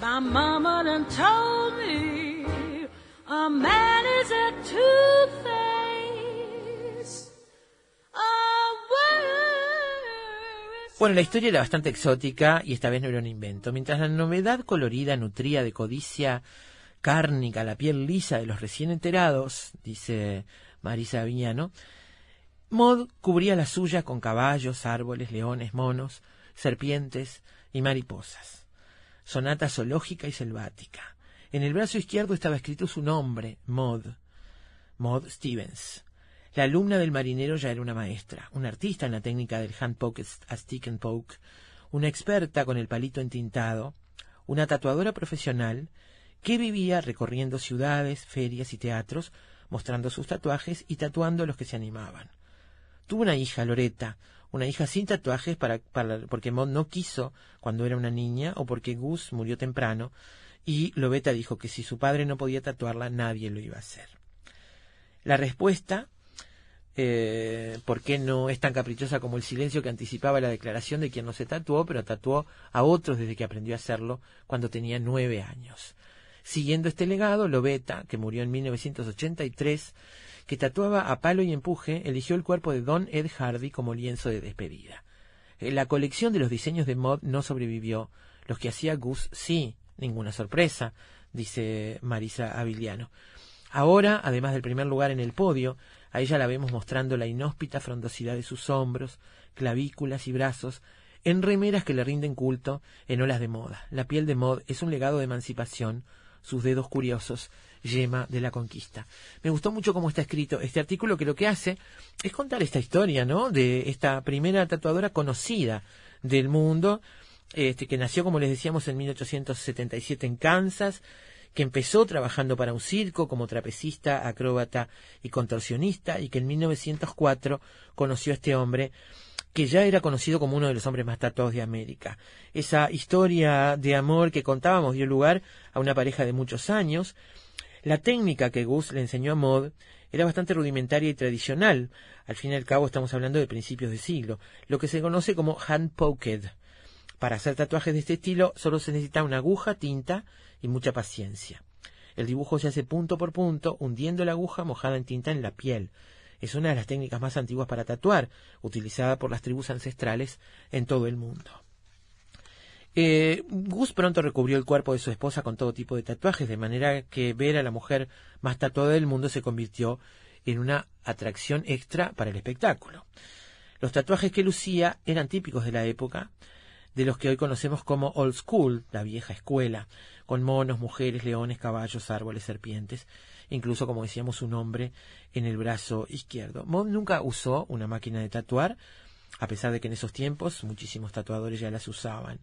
My mama done told me a man is a two-face. Bueno, la historia era bastante exótica y esta vez no era un invento. Mientras la novedad colorida nutría de codicia cárnica la piel lisa de los recién enterados, dice Marisa Aviñano, Maud cubría la suya con caballos, árboles, leones, monos, serpientes y mariposas. Sonata zoológica y selvática. En el brazo izquierdo estaba escrito su nombre, Maud. Maud Stevens. La alumna del marinero ya era una maestra, una artista en la técnica del hand poke a stick and poke, una experta con el palito entintado, una tatuadora profesional que vivía recorriendo ciudades, ferias y teatros, mostrando sus tatuajes y tatuando a los que se animaban. Tuvo una hija, Loreta, una hija sin tatuajes porque Maud no quiso cuando era una niña o porque Gus murió temprano y Lobeta dijo que si su padre no podía tatuarla nadie lo iba a hacer. La respuesta, eh, ¿por qué no es tan caprichosa como el silencio que anticipaba la declaración de quien no se tatuó, pero tatuó a otros desde que aprendió a hacerlo cuando tenía nueve años? Siguiendo este legado, Lobeta, que murió en 1983, que tatuaba a palo y empuje, eligió el cuerpo de Don Ed Hardy como lienzo de despedida. Eh, La colección de los diseños de Mod no sobrevivió, los que hacía Gus sí, ninguna sorpresa, dice Marisa Aviliano. Ahora, además del primer lugar en el podio, a ella la vemos mostrando la inhóspita frondosidad de sus hombros, clavículas y brazos, en remeras que le rinden culto en olas de moda. La piel de Mod es un legado de emancipación, sus dedos curiosos, yema de la conquista. Me gustó mucho cómo está escrito este artículo que lo que hace es contar esta historia, ¿no? De esta primera tatuadora conocida del mundo, este, que nació, como les decíamos, en 1877 en Kansas, que empezó trabajando para un circo como trapecista, acróbata y contorsionista, y que en 1904 conoció a este hombre que ya era conocido como uno de los hombres más tatuados de América. Esa historia de amor que contábamos dio lugar a una pareja de muchos años. La técnica que Gus le enseñó a Maud era bastante rudimentaria y tradicional. Al fin y al cabo estamos hablando de principios de siglo, lo que se conoce como hand poked. Para hacer tatuajes de este estilo solo se necesita una aguja, tinta y mucha paciencia. El dibujo se hace punto por punto, hundiendo la aguja mojada en tinta en la piel. Es una de las técnicas más antiguas para tatuar, utilizada por las tribus ancestrales en todo el mundo. Eh, Gus pronto recubrió el cuerpo de su esposa con todo tipo de tatuajes, de manera que ver a la mujer más tatuada del mundo se convirtió en una atracción extra para el espectáculo. Los tatuajes que lucía eran típicos de la época, de los que hoy conocemos como old school, la vieja escuela, con monos, mujeres, leones, caballos, árboles, serpientes, incluso, como decíamos, su nombre en el brazo izquierdo. Maud nunca usó una máquina de tatuar, a pesar de que en esos tiempos muchísimos tatuadores ya las usaban.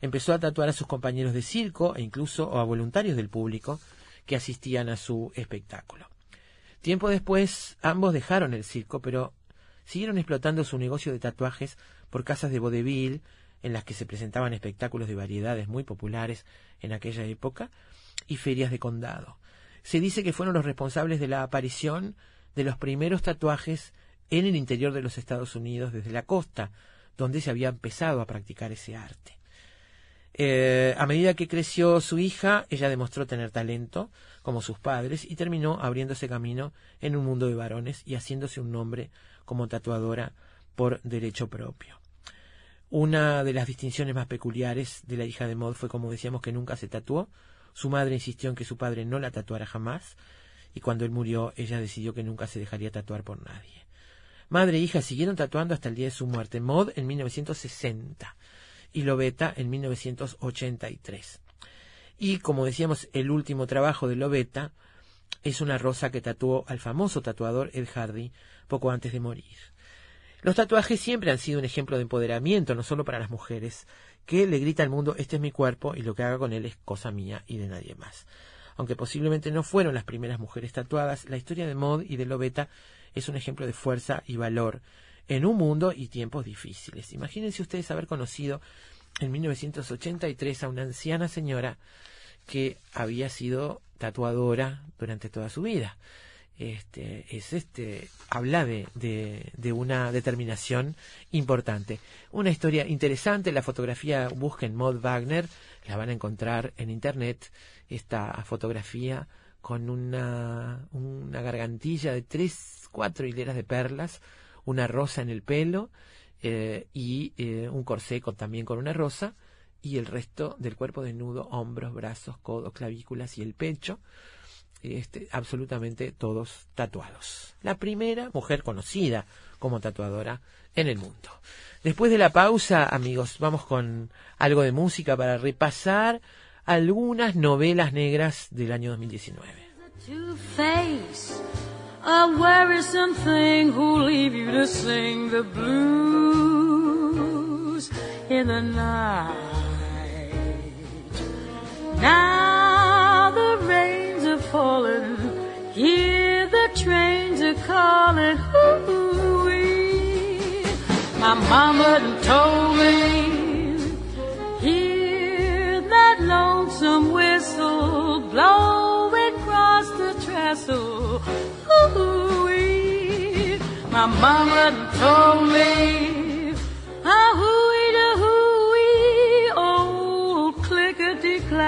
Empezó a tatuar a sus compañeros de circo e incluso a voluntarios del público que asistían a su espectáculo. Tiempo después, ambos dejaron el circo, pero siguieron explotando su negocio de tatuajes por casas de vodevil, en las que se presentaban espectáculos de variedades muy populares en aquella época, y ferias de condado. Se dice que fueron los responsables de la aparición de los primeros tatuajes en el interior de los Estados Unidos desde la costa, donde se había empezado a practicar ese arte. Eh, a medida que creció su hija, ella demostró tener talento, como sus padres, y terminó abriéndose camino en un mundo de varones y haciéndose un nombre como tatuadora por derecho propio. Una de las distinciones más peculiares de la hija de Maud fue, como decíamos, que nunca se tatuó. Su madre insistió en que su padre no la tatuara jamás, y cuando él murió, ella decidió que nunca se dejaría tatuar por nadie. Madre e hija siguieron tatuando hasta el día de su muerte. Maud en 1960 y Lobeta en 1983. Y como decíamos, el último trabajo de Lobeta es una rosa que tatuó al famoso tatuador Ed Hardy poco antes de morir. Los tatuajes siempre han sido un ejemplo de empoderamiento, no solo para las mujeres, que le grita al mundo este es mi cuerpo y lo que haga con él es cosa mía y de nadie más. Aunque posiblemente no fueron las primeras mujeres tatuadas, la historia de Maud y de Lobeta es un ejemplo de fuerza y valor en un mundo y tiempos difíciles. Imagínense ustedes haber conocido en 1983 a una anciana señora que había sido tatuadora durante toda su vida. Este, es este, habla de, de, de, una determinación importante. Una historia interesante, la fotografía, busquen Maud Wagner, la van a encontrar en internet, esta fotografía con una, una gargantilla de tres, cuatro hileras de perlas, una rosa en el pelo eh, y eh, un corsé también con una rosa y el resto del cuerpo desnudo, hombros, brazos, codos, clavículas y el pecho, este, absolutamente todos tatuados. La primera mujer conocida como tatuadora en el mundo. Después de la pausa, amigos, vamos con algo de música para repasar algunas novelas negras del año 2019. a falling, hear the trains are calling. Hoo-wee. My mama told me, hear that lonesome whistle blowing across the trestle hooey. My mama told me, ah hooey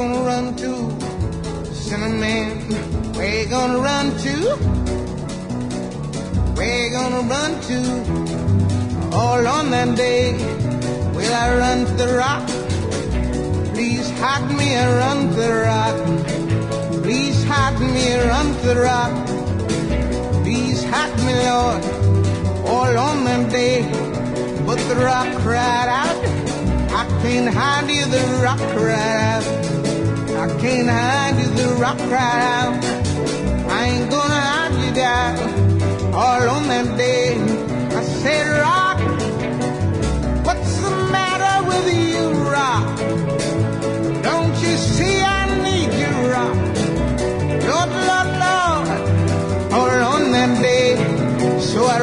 Gonna run to? Cinnamon, where you gonna run to? Where you gonna run to? All on that day, will I run to the rock? Please hide me and run to the rock. Please hide me and run to the rock. Please hide me, Lord, all on that day. But the rock cried out, I can't hide you, the rock cried out. I can't hide you, the rock cried out. I ain't gonna hide you down all on that day. I said, Rock, what's the matter with you, Rock? Don't you see I need you, Rock? Lord, Lord, Lord, all on that day. So I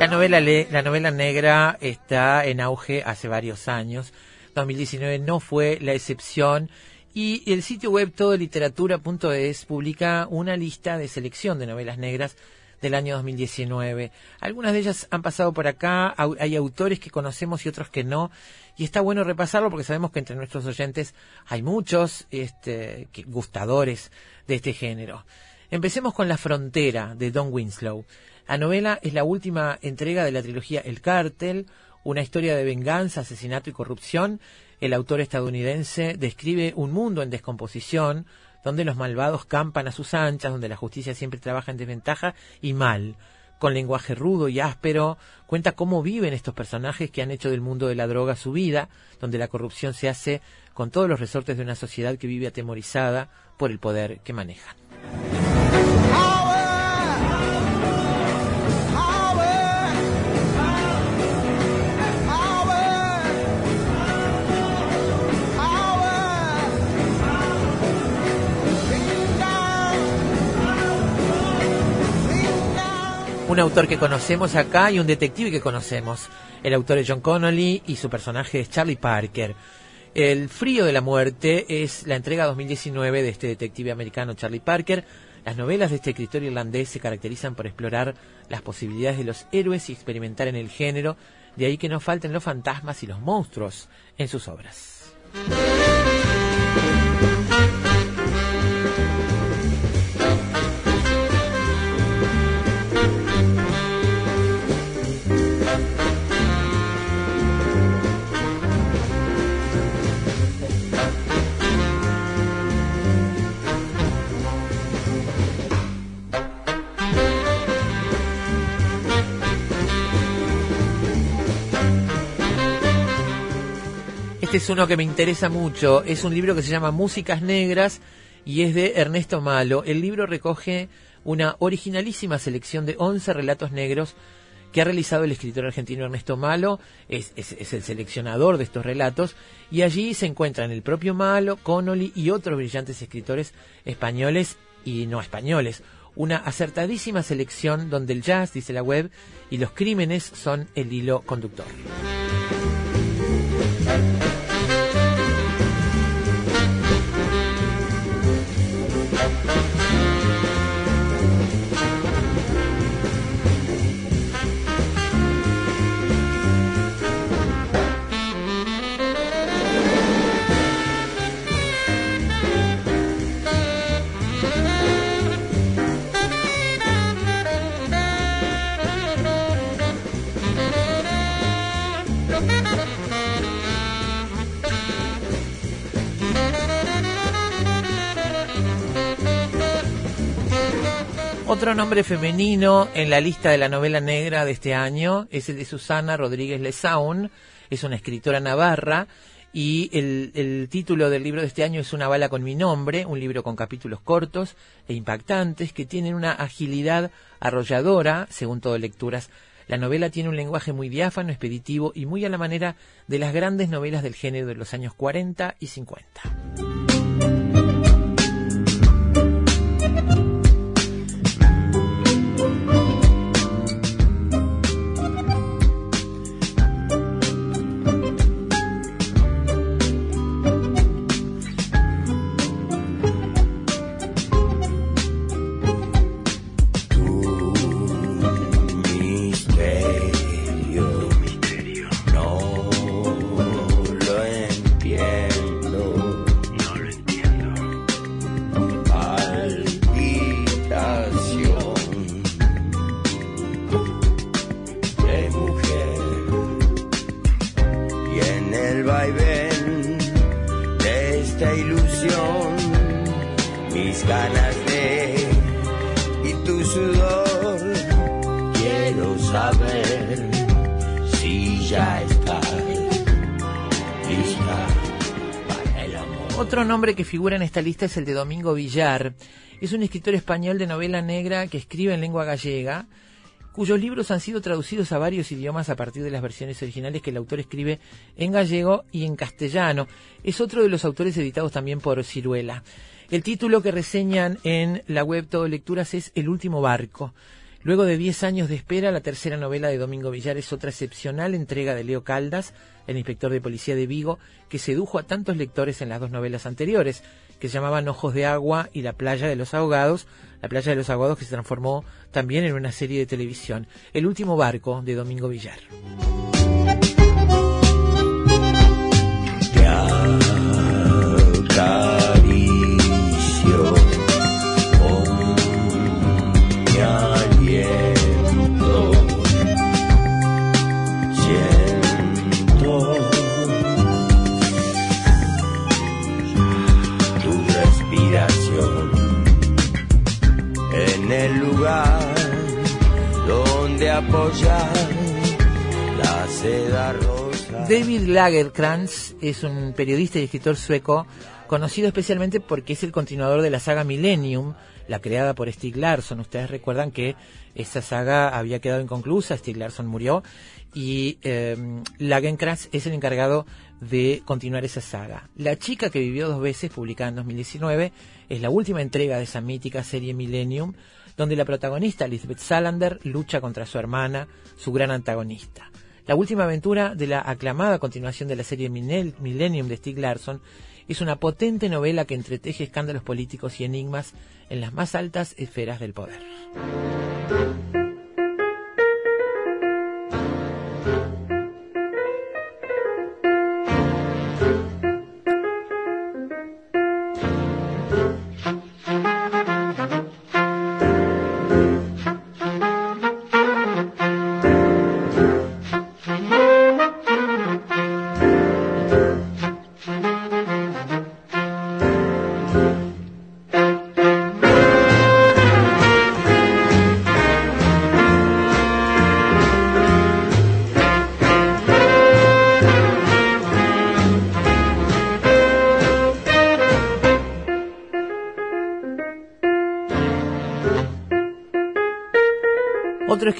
La novela, la novela negra está en auge hace varios años. 2019 no fue la excepción. Y el sitio web todoliteratura.es publica una lista de selección de novelas negras del año 2019. Algunas de ellas han pasado por acá, hay autores que conocemos y otros que no, y está bueno repasarlo porque sabemos que entre nuestros oyentes hay muchos este, gustadores de este género. Empecemos con La Frontera de Don Winslow. La novela es la última entrega de la trilogía El Cártel, una historia de venganza, asesinato y corrupción, el autor estadounidense describe un mundo en descomposición, donde los malvados campan a sus anchas, donde la justicia siempre trabaja en desventaja y mal. Con lenguaje rudo y áspero, cuenta cómo viven estos personajes que han hecho del mundo de la droga su vida, donde la corrupción se hace con todos los resortes de una sociedad que vive atemorizada por el poder que manejan. Un autor que conocemos acá y un detective que conocemos. El autor es John Connolly y su personaje es Charlie Parker. El frío de la muerte es la entrega 2019 de este detective americano Charlie Parker. Las novelas de este escritor irlandés se caracterizan por explorar las posibilidades de los héroes y experimentar en el género, de ahí que no falten los fantasmas y los monstruos en sus obras. Es uno que me interesa mucho. Es un libro que se llama Músicas Negras y es de Ernesto Malo. El libro recoge una originalísima selección de 11 relatos negros que ha realizado el escritor argentino Ernesto Malo, es, es, es, el seleccionador de estos relatos, y allí se encuentran el propio Malo, Connolly y otros brillantes escritores españoles y no españoles. Una acertadísima selección donde el jazz, dice la web, y los crímenes son el hilo conductor. Otro nombre femenino en la lista de la novela negra de este año es el de Susana Rodríguez Lezaun, es una escritora navarra y el, el, título del libro de este año es Una bala con mi nombre, un libro con capítulos cortos e impactantes que tienen una agilidad arrolladora, según todo lecturas. La novela tiene un lenguaje muy diáfano, expeditivo y muy a la manera de las grandes novelas del género de los años 40 y 50. Figura en esta lista es el de Domingo Villar. Es un escritor español de novela negra que escribe en lengua gallega, cuyos libros han sido traducidos a varios idiomas a partir de las versiones originales que el autor escribe en gallego y en castellano. Es otro de los autores editados también por Ciruela. El título que reseñan en la web Todo Lecturas es El último barco. Luego de 10 años de espera, la tercera novela de Domingo Villar es otra excepcional entrega de Leo Caldas, el inspector de policía de Vigo, que sedujo a tantos lectores en las dos novelas anteriores, que se llamaban Ojos de Agua y La Playa de los Ahogados, La Playa de los Ahogados que se transformó también en una serie de televisión, El último barco de Domingo Villar. La. David Lagerkrantz es un periodista y escritor sueco conocido especialmente porque es el continuador de la saga Millennium, la creada por Stieg Larsson. Ustedes recuerdan que esa saga había quedado inconclusa, Stieg Larsson murió y eh, es el encargado de continuar esa saga. La chica que vivió dos veces, publicada en 2019, es la última entrega de esa mítica serie Millennium, donde la protagonista, Lisbeth Salander, lucha contra su hermana, su gran antagonista. La última aventura de la aclamada continuación de la serie Millennium de Stieg Larsson es una potente novela que entreteje escándalos políticos y enigmas en las más altas esferas del poder.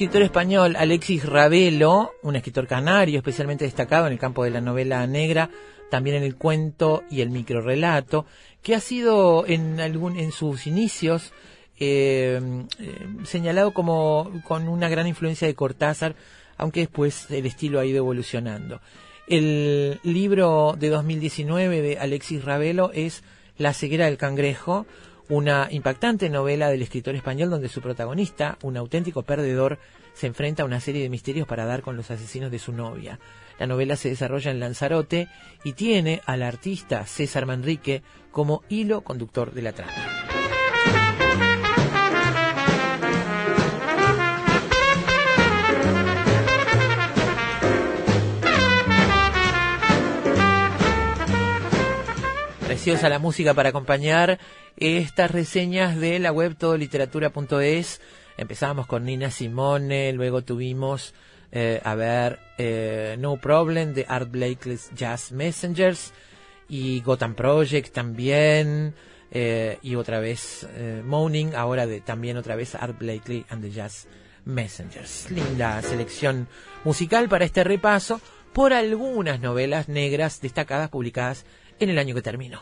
Escritor español, Alexis Ravelo, un escritor canario especialmente destacado en el campo de la novela negra, también en el cuento y el microrelato, que ha sido en, algún, en sus inicios eh, eh, señalado como con una gran influencia de Cortázar, aunque después el estilo ha ido evolucionando. El libro de 2019 de Alexis Ravelo es La ceguera del cangrejo, una impactante novela del escritor español donde su protagonista, un auténtico perdedor, se enfrenta a una serie de misterios para dar con los asesinos de su novia. La novela se desarrolla en Lanzarote y tiene al artista César Manrique como hilo conductor de la trama. Preciosa la música para acompañar estas reseñas de la web todoliteratura.es. Empezamos con Nina Simone, luego tuvimos, eh, a ver, eh, No Problem de Art Blakely's Jazz Messengers y Gotham Project también. eh, y otra vez Moaning, ahora de también otra vez Art Blakely and the Jazz Messengers. Linda selección musical para este repaso por algunas novelas negras destacadas publicadas en el año que terminó.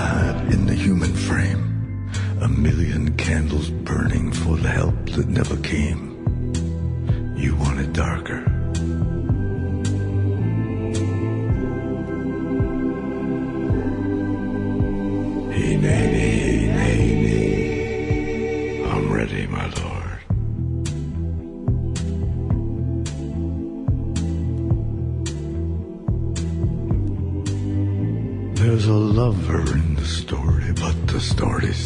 Crucified in the human frame. A million candles burning for the help that never came. You want it darker.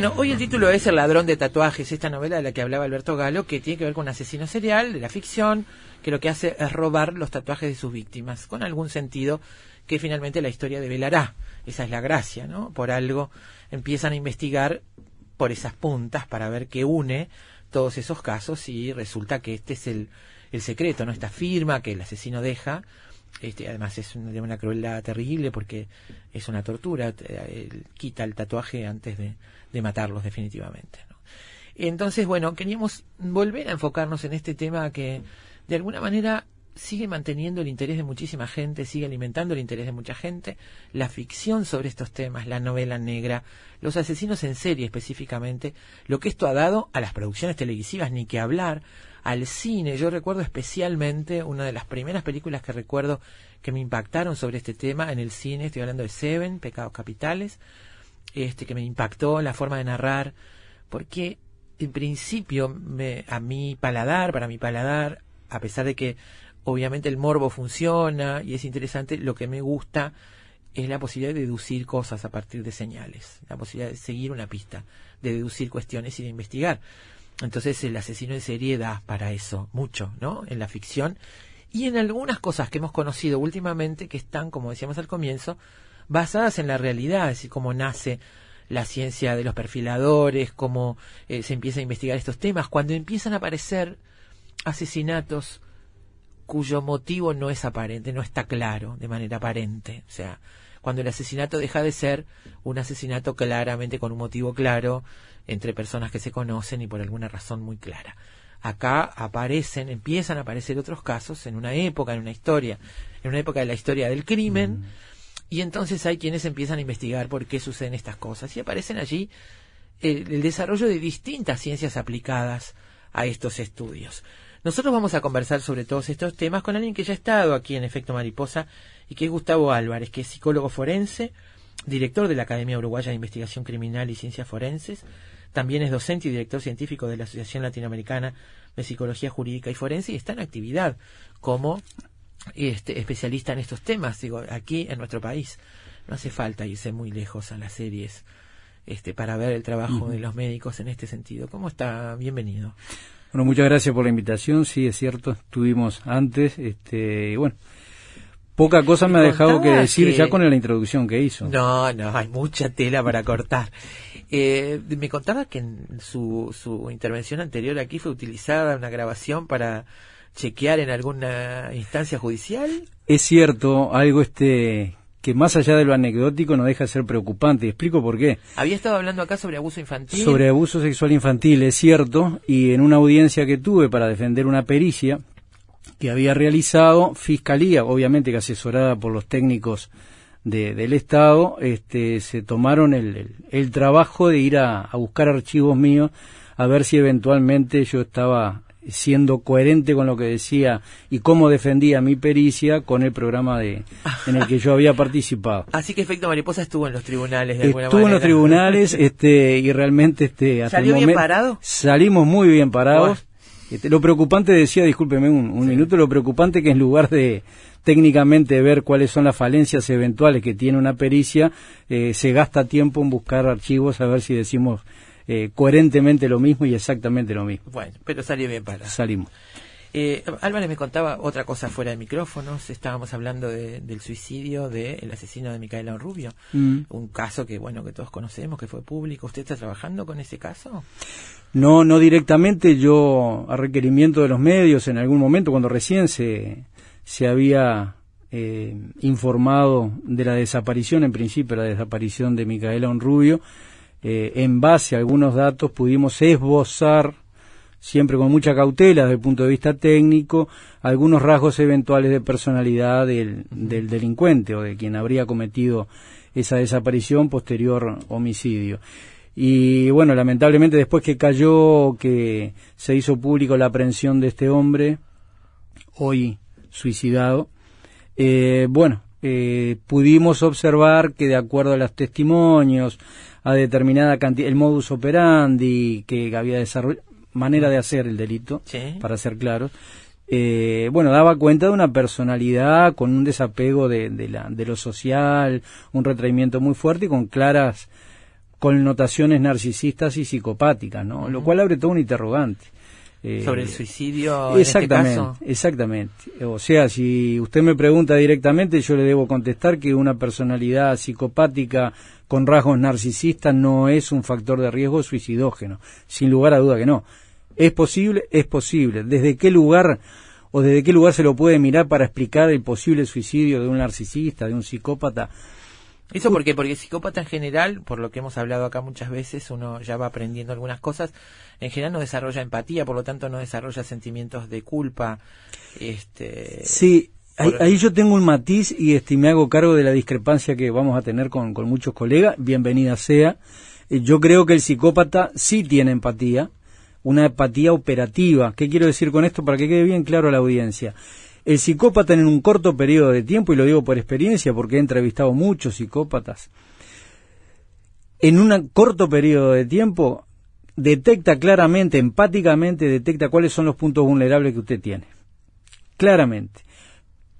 Bueno, hoy el título es El ladrón de tatuajes, esta novela de la que hablaba Alberto Galo, que tiene que ver con un asesino serial de la ficción, que lo que hace es robar los tatuajes de sus víctimas, con algún sentido que finalmente la historia develará. Esa es la gracia, ¿no? Por algo empiezan a investigar por esas puntas para ver qué une todos esos casos y resulta que este es el, el secreto, ¿no? Esta firma que el asesino deja, este, además es una, de una crueldad terrible porque es una tortura, eh, quita el tatuaje antes de, de matarlos definitivamente. Entonces, bueno, queríamos volver a enfocarnos en este tema que de alguna manera sigue manteniendo el interés de muchísima gente, sigue alimentando el interés de mucha gente, la ficción sobre estos temas, la novela negra, los asesinos en serie específicamente, lo que esto ha dado a las producciones televisivas, ni que hablar, al cine. Yo recuerdo especialmente una de las primeras películas que recuerdo que me impactaron sobre este tema en el cine, estoy hablando de Seven, Pecados Capitales, este que me impactó la forma de narrar, porque en principio me, a mi paladar, para mi paladar, a pesar de que obviamente el morbo funciona y es interesante, lo que me gusta es la posibilidad de deducir cosas a partir de señales, la posibilidad de seguir una pista, de deducir cuestiones y de investigar. Entonces el asesino en serie da para eso mucho, ¿no? En la ficción y en algunas cosas que hemos conocido últimamente que están, como decíamos al comienzo, basadas en la realidad, es decir, cómo nace la ciencia de los perfiladores, cómo eh, se empieza a investigar estos temas, cuando empiezan a aparecer asesinatos cuyo motivo no es aparente, no está claro de manera aparente. O sea, cuando el asesinato deja de ser un asesinato claramente con un motivo claro entre personas que se conocen y por alguna razón muy clara. Acá aparecen, empiezan a aparecer otros casos en una época, en una historia, en una época de la historia del crimen, y entonces hay quienes empiezan a investigar por qué suceden estas cosas. Y aparecen allí el, el desarrollo de distintas ciencias aplicadas a estos estudios. Nosotros vamos a conversar sobre todos estos temas con alguien que ya ha estado aquí en Efecto Mariposa y que es Gustavo Álvarez, que es psicólogo forense, director de la Academia Uruguaya de Investigación Criminal y Ciencias Forenses, también es docente y director científico de la Asociación Latinoamericana de Psicología Jurídica y Forense y está en actividad como este, especialista en estos temas, digo, aquí en nuestro país. No hace falta irse muy lejos a las series este, para ver el trabajo de los médicos en este sentido. ¿Cómo está? Bienvenido. Bueno, muchas gracias por la invitación. Sí, es cierto, estuvimos antes. Este, y bueno, Poca cosa me ha dejado que decir que- ya con la introducción que hizo. No, no, hay mucha tela para cortar. Eh, me contaba que en su, su intervención anterior aquí fue utilizada una grabación para chequear en alguna instancia judicial. Es cierto, algo este que más allá de lo anecdótico no deja de ser preocupante. Y explico por qué. Había estado hablando acá sobre abuso infantil. Sobre abuso sexual infantil, es cierto, y en una audiencia que tuve para defender una pericia que había realizado Fiscalía, obviamente que asesorada por los técnicos de- del Estado, este, se tomaron el, el- el trabajo de ir a, a buscar archivos míos a ver si eventualmente yo estaba siendo coherente con lo que decía y cómo defendía mi pericia con el programa de, en el que yo había participado. Así que efecto mariposa estuvo en los tribunales de alguna Estuvo en los manera. tribunales este, y realmente este, hasta ¿Salió el bien parado? salimos muy bien parados. Este, lo preocupante decía, discúlpeme un, un minuto, lo preocupante que en lugar de técnicamente ver cuáles son las falencias eventuales que tiene una pericia, eh, se gasta tiempo en buscar archivos a ver si decimos eh, coherentemente lo mismo y exactamente lo mismo. Bueno, pero salió bien para. Salimos. Eh, Álvarez me contaba otra cosa fuera de micrófonos. Estábamos hablando de- del suicidio del asesino de Micaela Rubio. Mm. Un caso que, bueno, que todos conocemos, que fue público. ¿Usted está trabajando con ese caso? No, no directamente, yo a requerimiento de los medios en algún momento, cuando recién se, se había eh, informado de la desaparición, en principio la desaparición de Micaela Onrubio, eh, en base a algunos datos pudimos esbozar, siempre con mucha cautela desde el punto de vista técnico, algunos rasgos eventuales de personalidad del, del delincuente o de quien habría cometido esa desaparición posterior homicidio. Y bueno, lamentablemente después que cayó, que se hizo público la aprehensión de este hombre, hoy suicidado, eh, bueno, eh, pudimos observar que de acuerdo a los testimonios, a determinada cantidad, el modus operandi que había desarrollado, manera de hacer el delito, Sí. para ser claros, eh, bueno, daba cuenta de una personalidad con un desapego de, de, la, de lo social, un retraimiento muy fuerte y con claras connotaciones narcisistas y psicopáticas, ¿no? Lo cual abre todo un interrogante. Eh, Sobre el suicidio en este Exactamente, caso. exactamente. O sea, si usted me pregunta directamente, yo le debo contestar que una personalidad psicopática con rasgos narcisistas no es un factor de riesgo suicidógeno, sin lugar a duda que no. ¿Es posible? Es posible. ¿Desde qué lugar o desde qué lugar se lo puede mirar para explicar el posible suicidio de un narcisista, de un psicópata? ¿Eso por qué? Porque el psicópata en general, por lo que hemos hablado acá muchas veces, uno ya va aprendiendo algunas cosas, en general no desarrolla empatía, por lo tanto no desarrolla sentimientos de culpa. Este, Sí, ahí, yo tengo un matiz y este, me hago cargo de la discrepancia que vamos a tener con, con muchos colegas. Bienvenida sea. Eh, Yo creo que el psicópata sí tiene empatía, una empatía operativa. ¿Qué quiero decir con esto para que quede bien claro a la audiencia? El psicópata en un corto periodo de tiempo, y lo digo por experiencia porque he entrevistado muchos psicópatas, en un corto periodo de tiempo detecta claramente, empáticamente, detecta cuáles son los puntos vulnerables que usted tiene. Claramente.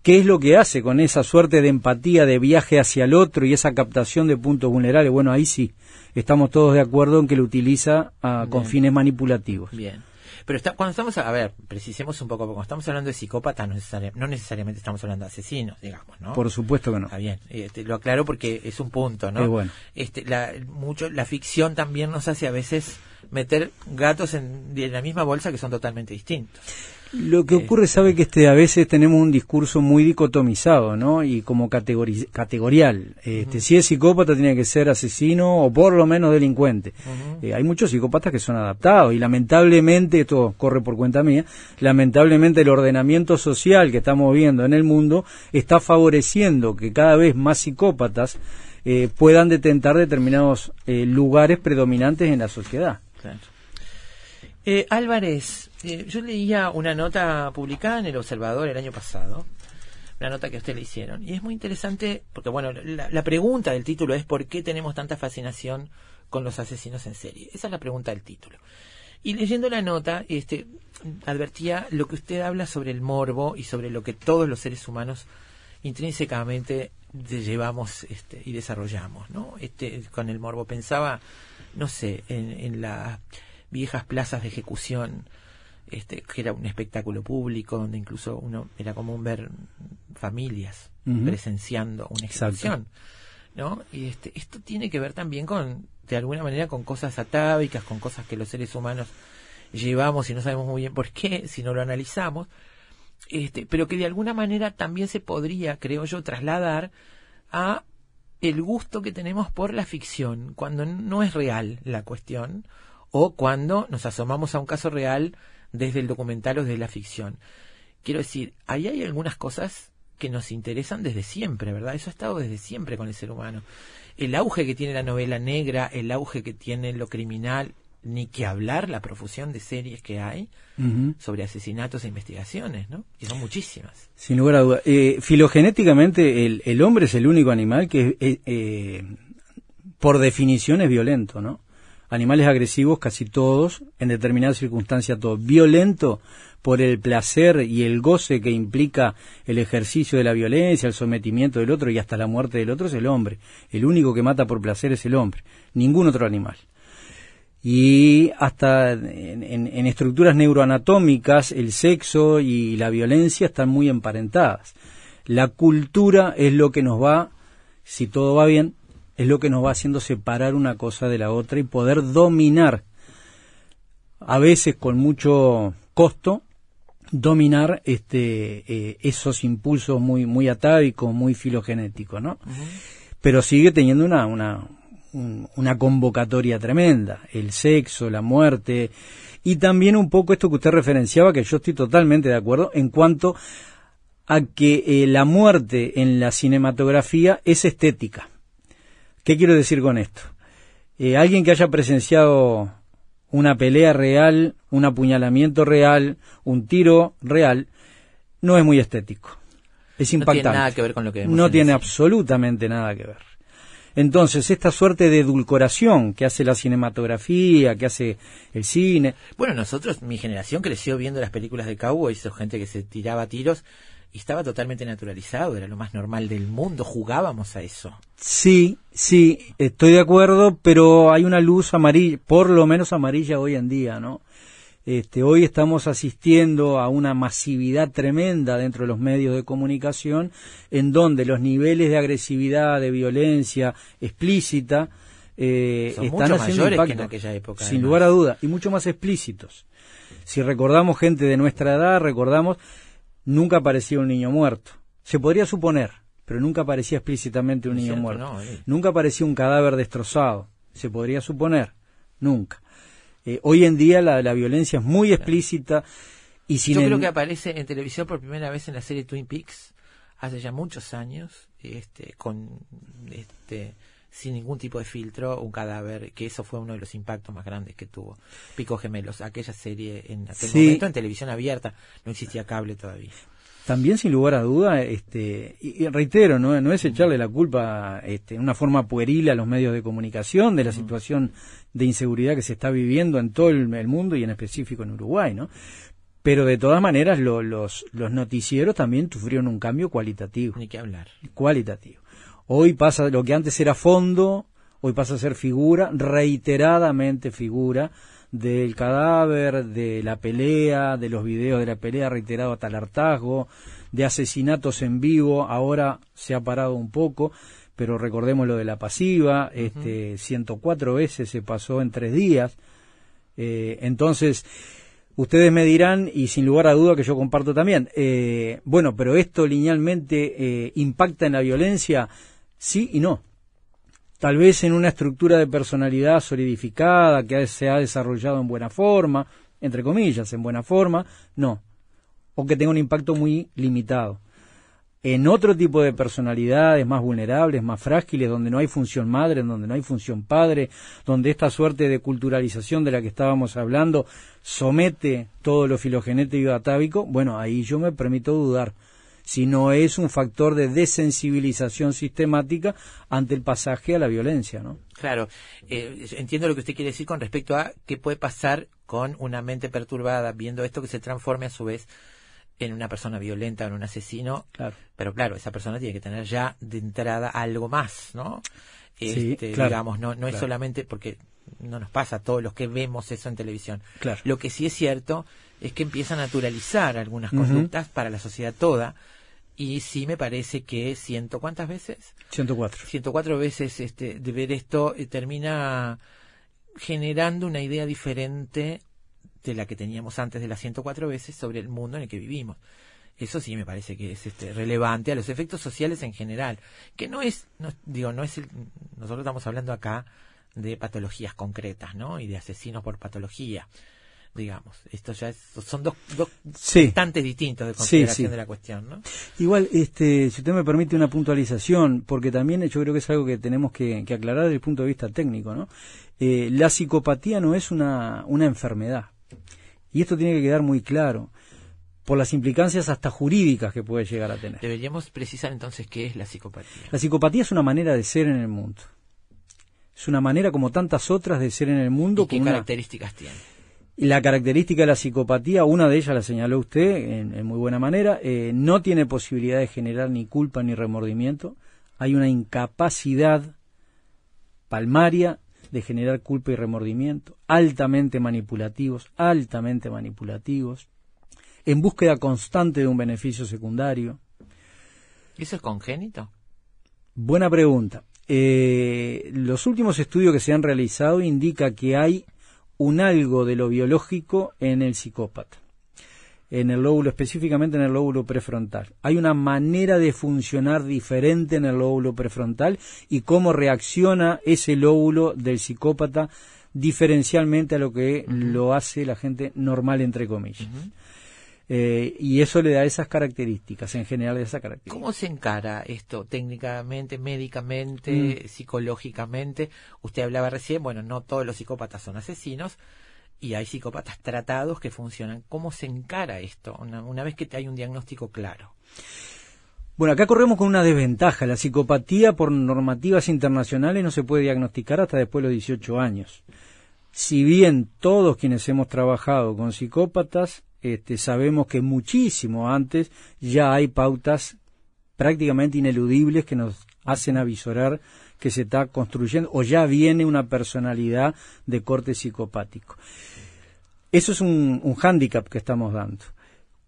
¿Qué es lo que hace con esa suerte de empatía, de viaje hacia el otro y esa captación de puntos vulnerables? Bueno, ahí sí, estamos todos de acuerdo en que lo utiliza ah, con fines manipulativos. Bien. Pero está, cuando estamos, a, a ver, precisemos un poco, porque cuando estamos hablando de psicópatas, no, necesari- no necesariamente estamos hablando de asesinos, digamos, ¿no? Por supuesto que no. Está bien, este, lo aclaro porque es un punto, ¿no? Es bueno. Este, la, mucho, la ficción también nos hace a veces meter gatos en, en la misma bolsa que son totalmente distintos. Lo que Eh. ocurre, sabe que este a veces tenemos un discurso muy dicotomizado, ¿no? Y como categori- categorial. Este, Si es psicópata tiene que ser asesino o por lo menos delincuente. Eh, hay muchos psicópatas que son adaptados y lamentablemente, esto corre por cuenta mía, lamentablemente el ordenamiento social que estamos viendo en el mundo está favoreciendo que cada vez más psicópatas eh, puedan detentar determinados eh, lugares predominantes en la sociedad. Claro. Eh, Álvarez, eh, yo leía una nota publicada en El Observador el año pasado, una nota que a usted le hicieron, y es muy interesante porque, bueno, la, la pregunta del título es ¿por qué tenemos tanta fascinación con los asesinos en serie? Esa es la pregunta del título. Y leyendo la nota, este, advertía lo que usted habla sobre el morbo y sobre lo que todos los seres humanos intrínsecamente llevamos este, y desarrollamos, ¿no? Este, con el morbo pensaba, no sé, en, en las viejas plazas de ejecución este, que era un espectáculo público donde incluso uno era común ver familias presenciando una Exacto. ejecución, ¿no? Y este, esto tiene que ver también con, de alguna manera, con cosas atávicas, con cosas que los seres humanos llevamos y no sabemos muy bien por qué, si no lo analizamos, este, pero que de alguna manera también se podría, creo yo, trasladar a el gusto que tenemos por la ficción, cuando no es real la cuestión, o cuando nos asomamos a un caso real desde el documental o desde la ficción. Quiero decir, ahí hay algunas cosas que nos interesan desde siempre, ¿verdad? Eso ha estado desde siempre con el ser humano. El auge que tiene la novela negra, el auge que tiene lo criminal, ni que hablar la profusión de series que hay sobre asesinatos e investigaciones, ¿no? Y son muchísimas. Sin lugar a dudas. Eh, filogenéticamente, el, el hombre es el único animal que, eh, eh, por definición, es violento, ¿no? Animales agresivos, casi todos, en determinadas circunstancias, todos. Violento por el placer y el goce que implica el ejercicio de la violencia, el sometimiento del otro y hasta la muerte del otro es el hombre. El único que mata por placer es el hombre, ningún otro animal y hasta en, en- en estructuras neuroanatómicas el sexo y la violencia están muy emparentadas. La cultura es lo que nos va, si todo va bien, es lo que nos va haciendo separar una cosa de la otra y poder dominar, a veces con mucho costo, dominar este eh, esos impulsos muy muy atávicos, muy filogenéticos, ¿no? Pero sigue teniendo una una un- una convocatoria tremenda, el sexo, la muerte y también un poco esto que usted referenciaba que yo estoy totalmente de acuerdo en cuanto a que eh, la muerte en la cinematografía es estética. ¿Qué quiero decir con esto? Eh, alguien que haya presenciado una pelea real, un apuñalamiento real, un tiro real, no es muy estético. Es No impactante. tiene nada que ver con lo que vemos No en tiene absolutamente nada que ver. Entonces, esta suerte de edulcoración que hace la cinematografía, que hace el cine, Bueno, nosotros, mi generación creció viendo las películas de cowboys, gente que se tiraba tiros y estaba totalmente naturalizado, era lo más normal del mundo, jugábamos a eso. Sí, sí, estoy de acuerdo, pero hay una luz amarilla, por lo menos amarilla hoy en día, ¿no? Este, hoy estamos asistiendo a una masividad tremenda dentro de los medios de comunicación, en donde los niveles de agresividad, de violencia explícita, eh, Son están mucho haciendo mayores que impacto, en aquella época, sin además. lugar a duda, y mucho más explícitos. Si recordamos gente de nuestra edad, recordamos, nunca aparecía un niño muerto. Se podría suponer, pero nunca aparecía explícitamente un niño cierto, muerto. no, eh. Nunca aparecía un cadáver destrozado. Se podría suponer. Nunca. Eh, hoy en día la, la violencia es muy explícita y sin Yo el- creo que aparece en televisión por primera vez en la serie Twin Peaks, hace ya muchos años, este, con este sin ningún tipo de filtro, un cadáver, que eso fue uno de los impactos más grandes que tuvo. Pico Gemelos, aquella serie en aquel Sí. momento en televisión abierta, no existía cable todavía. También sin lugar a duda, este, y, y reitero, no, no es echarle la culpa este, en una forma pueril a los medios de comunicación de la situación de inseguridad que se está viviendo en todo el, el mundo y en específico en Uruguay, ¿no? Pero de todas maneras lo- los, los noticieros también sufrieron un cambio cualitativo. Ni que hablar. cualitativo. Hoy pasa lo que antes era fondo, hoy pasa a ser figura, reiteradamente figura del cadáver, de la pelea, de los videos de la pelea reiterado hasta el hartazgo, de asesinatos en vivo, ahora se ha parado un poco, pero recordemos lo de la pasiva, este 104 veces se pasó en tres días. Eh, entonces, Ustedes me dirán, y sin lugar a duda que yo comparto también, eh, bueno, pero esto linealmente eh, impacta en la violencia, sí y no. Tal vez en una estructura de personalidad solidificada que se ha desarrollado en buena forma, entre comillas, en buena forma, no. O que tenga un impacto muy limitado. En otro tipo de personalidades más vulnerables, más frágiles, donde no hay función madre, donde no hay función padre, donde esta suerte de culturalización de la que estábamos hablando somete todo lo filogenético y atávico, bueno, ahí yo me permito dudar si no es un factor de desensibilización sistemática ante el pasaje a la violencia, ¿no? Claro, eh, entiendo lo que usted quiere decir con respecto a qué puede pasar con una mente perturbada viendo esto que se transforme a su vez en una persona violenta, en un asesino. Claro. Pero claro, esa persona tiene que tener ya de entrada algo más, ¿no? Sí, Este, claro, digamos, no, no es claro. solamente porque no nos pasa a todos los que vemos eso en televisión. Claro. Lo que sí es cierto es que empieza a naturalizar algunas conductas para la sociedad toda. Y sí me parece que ciento, ¿cuántas veces? 104. 104 veces este, de ver esto eh, termina generando una idea diferente de la que teníamos antes de las 104 veces sobre el mundo en el que vivimos. Eso sí me parece que es este, relevante a los efectos sociales en general, que no es, no, digo, no es el, nosotros estamos hablando acá de patologías concretas, ¿no? Y de asesinos por patología, digamos. Esto ya es, son dos, dos Sí. instantes distintos de Sí, consideración sí. de la cuestión, ¿no? Igual, este, si usted me permite una puntualización, porque también yo creo que es algo que tenemos que, que aclarar desde el punto de vista técnico, ¿no? Eh, la psicopatía no es una, una enfermedad. Y esto tiene que quedar muy claro, por las implicancias hasta jurídicas que puede llegar a tener. Deberíamos precisar entonces qué es la psicopatía. La psicopatía es una manera de ser en el mundo. Es una manera como tantas otras de ser en el mundo. ¿Y qué una- características tiene? La característica de la psicopatía, una de ellas la señaló usted en, en muy buena manera, eh, no tiene posibilidad de generar ni culpa ni remordimiento. Hay una incapacidad palmaria de generar culpa y remordimiento, altamente manipulativos, altamente manipulativos, en búsqueda constante de un beneficio secundario. ¿Eso es congénito? Buena pregunta. Eh, los últimos estudios que se han realizado indica que hay un algo de lo biológico en el psicópata, en el lóbulo, específicamente en el lóbulo prefrontal. Hay una manera de funcionar diferente en el lóbulo prefrontal y cómo reacciona ese lóbulo del psicópata diferencialmente a lo que lo hace la gente normal, entre comillas. Eh, y eso le da esas características, en general esas características. ¿Cómo se encara esto técnicamente, médicamente, Mm. psicológicamente? Usted hablaba recién, bueno, no todos los psicópatas son asesinos y hay psicópatas tratados que funcionan. ¿Cómo se encara esto una, una vez que hay un diagnóstico claro? Bueno, acá corremos con una desventaja. La psicopatía por normativas internacionales no se puede diagnosticar hasta después de los 18 años. Si bien todos quienes hemos trabajado con psicópatas este, sabemos que muchísimo antes ya hay pautas prácticamente ineludibles que nos hacen avisorar que se está construyendo o ya viene una personalidad de corte psicopático. Eso es un, un hándicap que estamos dando.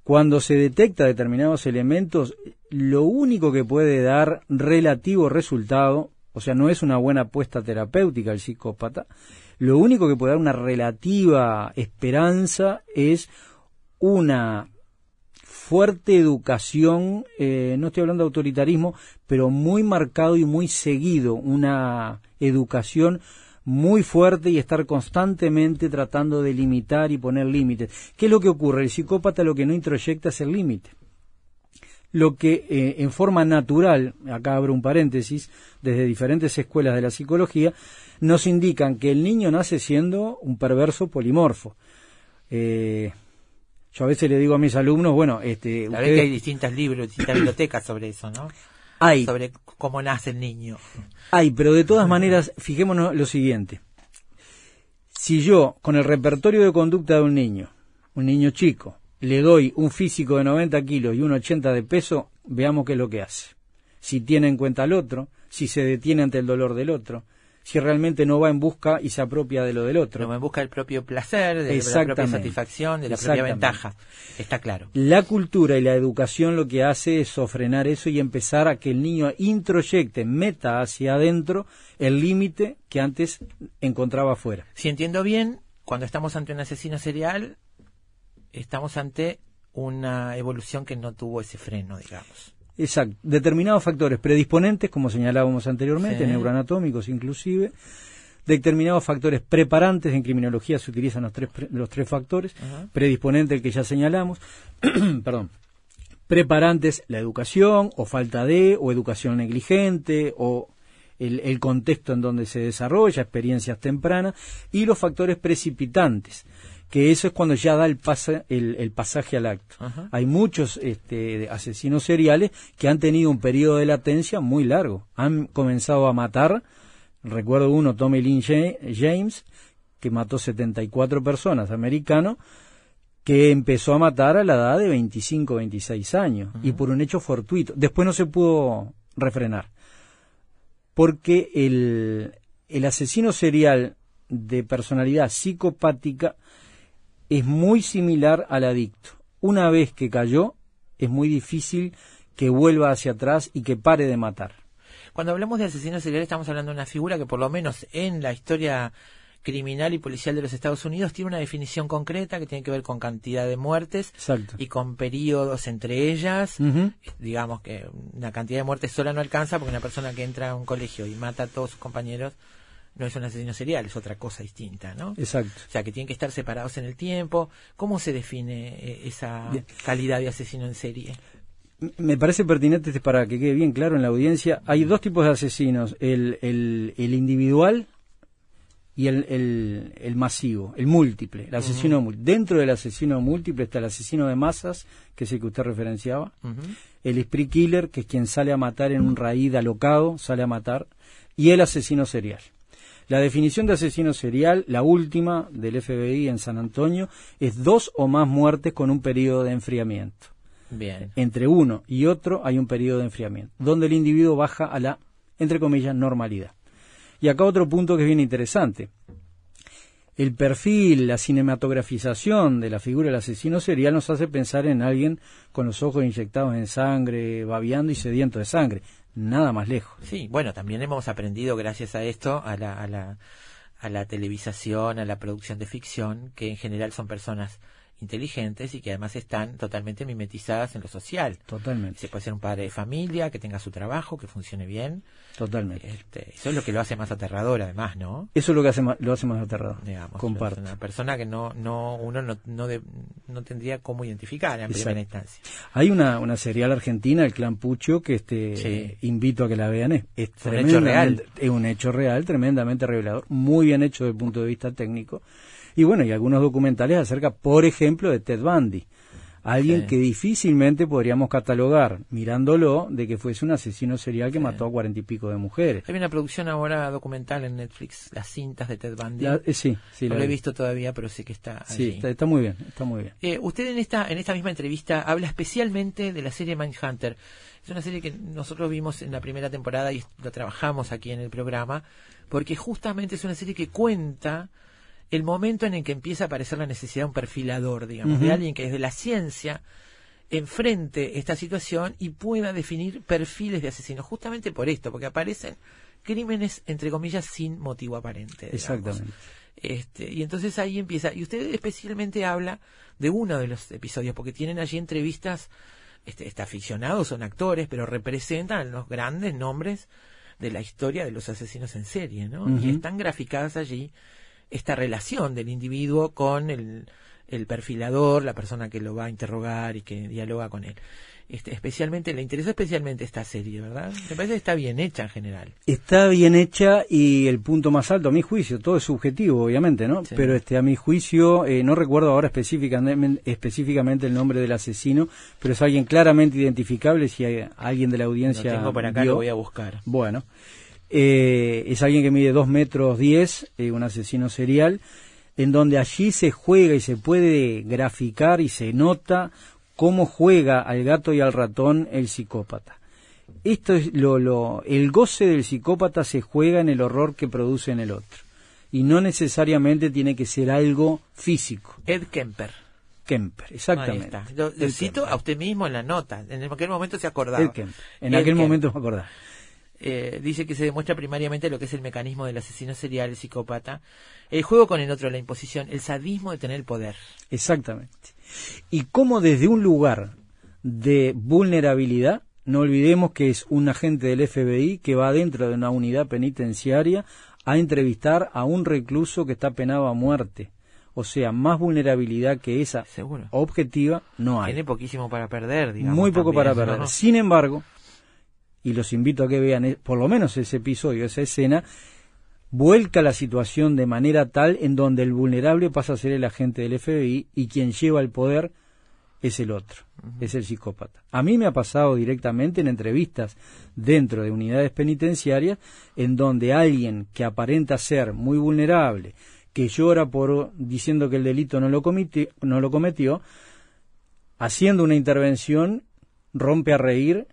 Cuando se detecta determinados elementos, lo único que puede dar relativo resultado, o sea, no es una buena apuesta terapéutica el psicópata, lo único que puede dar una relativa esperanza es una fuerte educación, eh, no estoy hablando de autoritarismo, pero muy marcado y muy seguido, una educación muy fuerte y estar constantemente tratando de limitar y poner límites. ¿Qué es lo que ocurre? El psicópata lo que no introyecta es el límite. Lo que eh, en forma natural, acá abro un paréntesis, desde diferentes escuelas de la psicología, nos indican que el niño nace siendo un perverso polimorfo. Eh, yo a veces le digo a mis alumnos, bueno, este, La que hay distintos libros, distintas bibliotecas sobre eso, ¿no? hay, Sobre cómo nace el niño. Hay, pero de todas maneras, fijémonos lo siguiente. Si yo, con el repertorio de conducta de un niño, un niño chico, le doy un físico de 90 kilos y un 80 de peso, veamos qué es lo que hace. Si tiene en cuenta al otro, si se detiene ante el dolor del otro, si realmente no va en busca y se apropia de lo del otro. Pero en busca del propio placer, de la propia satisfacción, de la propia ventaja. Está claro. La cultura y la educación lo que hace es sofrenar eso y empezar a que el niño introyecte, meta hacia adentro el límite que antes encontraba afuera. Si entiendo bien, cuando estamos ante un asesino serial, estamos ante una evolución que no tuvo ese freno, digamos. Exacto. Determinados factores predisponentes, como señalábamos anteriormente, Sí. neuroanatómicos inclusive. Determinados factores preparantes, en criminología se utilizan los tres, los tres factores. Ajá. Predisponente, el que ya señalamos. Perdón. Preparantes, la educación, o falta de, o educación negligente, o el, el contexto en donde se desarrolla, experiencias tempranas. Y los factores precipitantes, que eso es cuando ya da el, pasa- el, el pasaje al acto. Ajá. Hay muchos este, asesinos seriales que han tenido un periodo de latencia muy largo. Han comenzado a matar, recuerdo uno, Tommy Lynn Ja- James, que mató 74 personas, americano, que empezó a matar a la edad de 25, 26 años, y por un hecho fortuito. Después no se pudo refrenar. Porque el, el asesino serial de personalidad psicopática es muy similar al adicto. Una vez que cayó, es muy difícil que vuelva hacia atrás y que pare de matar. Cuando hablamos de asesino serial estamos hablando de una figura que por lo menos en la historia criminal y policial de los Estados Unidos tiene una definición concreta que tiene que ver con cantidad de muertes Exacto. y con periodos entre ellas. Digamos que una cantidad de muertes sola no alcanza porque una persona que entra a un colegio y mata a todos sus compañeros no es un asesino serial, es otra cosa distinta, ¿no? Exacto. O sea, que tienen que estar separados en el tiempo. ¿Cómo se define eh, esa calidad de asesino en serie? Me parece pertinente este, para que quede bien claro en la audiencia. Hay dos tipos de asesinos, el, el, el individual y el, el, el masivo, el múltiple, el asesino múltiple. Dentro del asesino múltiple está el asesino de masas, que es el que usted referenciaba, el spree killer, que es quien sale a matar en un raíz alocado, sale a matar, y el asesino serial. La definición de asesino serial, la última del FBI en San Antonio, es dos o más muertes con un periodo de enfriamiento Bien. entre uno y otro hay un periodo de enfriamiento, donde el individuo baja a la, entre comillas, normalidad. Y acá otro punto que es bien interesante. El perfil, la cinematografización de la figura del asesino serial nos hace pensar en alguien con los ojos inyectados en sangre, babeando y sediento de sangre. Nada más lejos. Sí, bueno, también hemos aprendido gracias a esto, a la, a la, a la televisación, a la producción de ficción, que en general son personas inteligentes y que además están totalmente mimetizadas en lo social. Totalmente. Se puede ser un padre de familia, que tenga su trabajo, que funcione bien. Totalmente. Este, eso es lo que lo hace más aterrador, además, ¿no? Eso es lo que hace más, lo hace más aterrador. Digamos, Comparto. es una persona que no, no, uno no, no, de- no tendría cómo identificar en Exacto. primera instancia. Hay una, una serial argentina, el Clan Pucho, que este Sí. invito a que la vean. Es, es un hecho real. Es un hecho real, tremendamente revelador, muy bien hecho desde el punto de vista técnico. Y bueno, y algunos documentales acerca, por ejemplo, de Ted Bundy. Alguien Sí. que difícilmente podríamos catalogar, mirándolo, de que fuese un asesino serial que mató a cuarenta y pico de mujeres. Hay una producción ahora documental en Netflix, Las cintas de Ted Bundy. La- eh, sí, sí, no la lo he vi. visto todavía, pero sé que está Sí, allí. está, está muy bien, está muy bien. Eh, usted en esta, en esta misma entrevista habla especialmente de la serie Mindhunter. Es una serie que nosotros vimos en la primera temporada y lo trabajamos aquí en el programa, porque justamente es una serie que cuenta el momento en el que empieza a aparecer la necesidad de un perfilador, digamos, de alguien que desde la ciencia enfrente esta situación y pueda definir perfiles de asesinos, justamente por esto, porque aparecen crímenes, entre comillas, sin motivo aparente. digamos. Exactamente. Este, y entonces ahí empieza. Y usted especialmente habla de uno de los episodios, porque tienen allí entrevistas, este, está aficionados, son actores, pero representan los grandes nombres de la historia de los asesinos en serie, ¿no? Y están graficadas allí esta relación del individuo con el, el perfilador, la persona que lo va a interrogar y que dialoga con él. Este, especialmente, le interesa especialmente esta serie, ¿verdad? Me parece que está bien hecha en general. Está bien hecha y el punto más alto, a mi juicio, todo es subjetivo, obviamente, ¿no? Sí. Pero este, a mi juicio, eh, no recuerdo ahora específicamente, específicamente el nombre del asesino, pero es alguien claramente identificable si hay alguien de la Lo audiencia. tengo por acá, vio. lo voy a buscar. Bueno, eh, es alguien que mide 2 metros 10, eh, un asesino serial, en donde allí se juega y se puede graficar y se nota cómo juega al gato y al ratón el psicópata. Esto es lo, lo, el goce del psicópata se juega en el horror que produce en el otro. Y no necesariamente tiene que ser algo físico. Ed Kemper. Kemper, exactamente. Lo, cito Kemper. a usted mismo en la nota. En aquel momento se acordaba. Ed Kemper. En Ed aquel Kemper. momento me acordaba. Eh, dice que se demuestra primariamente lo que es el mecanismo del asesino serial, el psicópata, el juego con el otro, la imposición, el sadismo de tener el poder. Exactamente. Y cómo desde un lugar de vulnerabilidad, no olvidemos que es un agente del FBI que va dentro de una unidad penitenciaria a entrevistar a un recluso que está penado a muerte. O sea, más vulnerabilidad que esa Seguro. objetiva no hay. Tiene poquísimo para perder, digamos. Muy poco para perder. ¿no? Sin embargo, y los invito a que vean eh, por lo menos ese episodio, esa escena, vuelca la situación de manera tal en donde el vulnerable pasa a ser el agente del FBI y quien lleva el poder es el otro, es el psicópata. A mí me ha pasado directamente en entrevistas dentro de unidades penitenciarias en donde alguien que aparenta ser muy vulnerable, que llora por diciendo que el delito no lo cometió, no lo cometió haciendo una intervención rompe a reír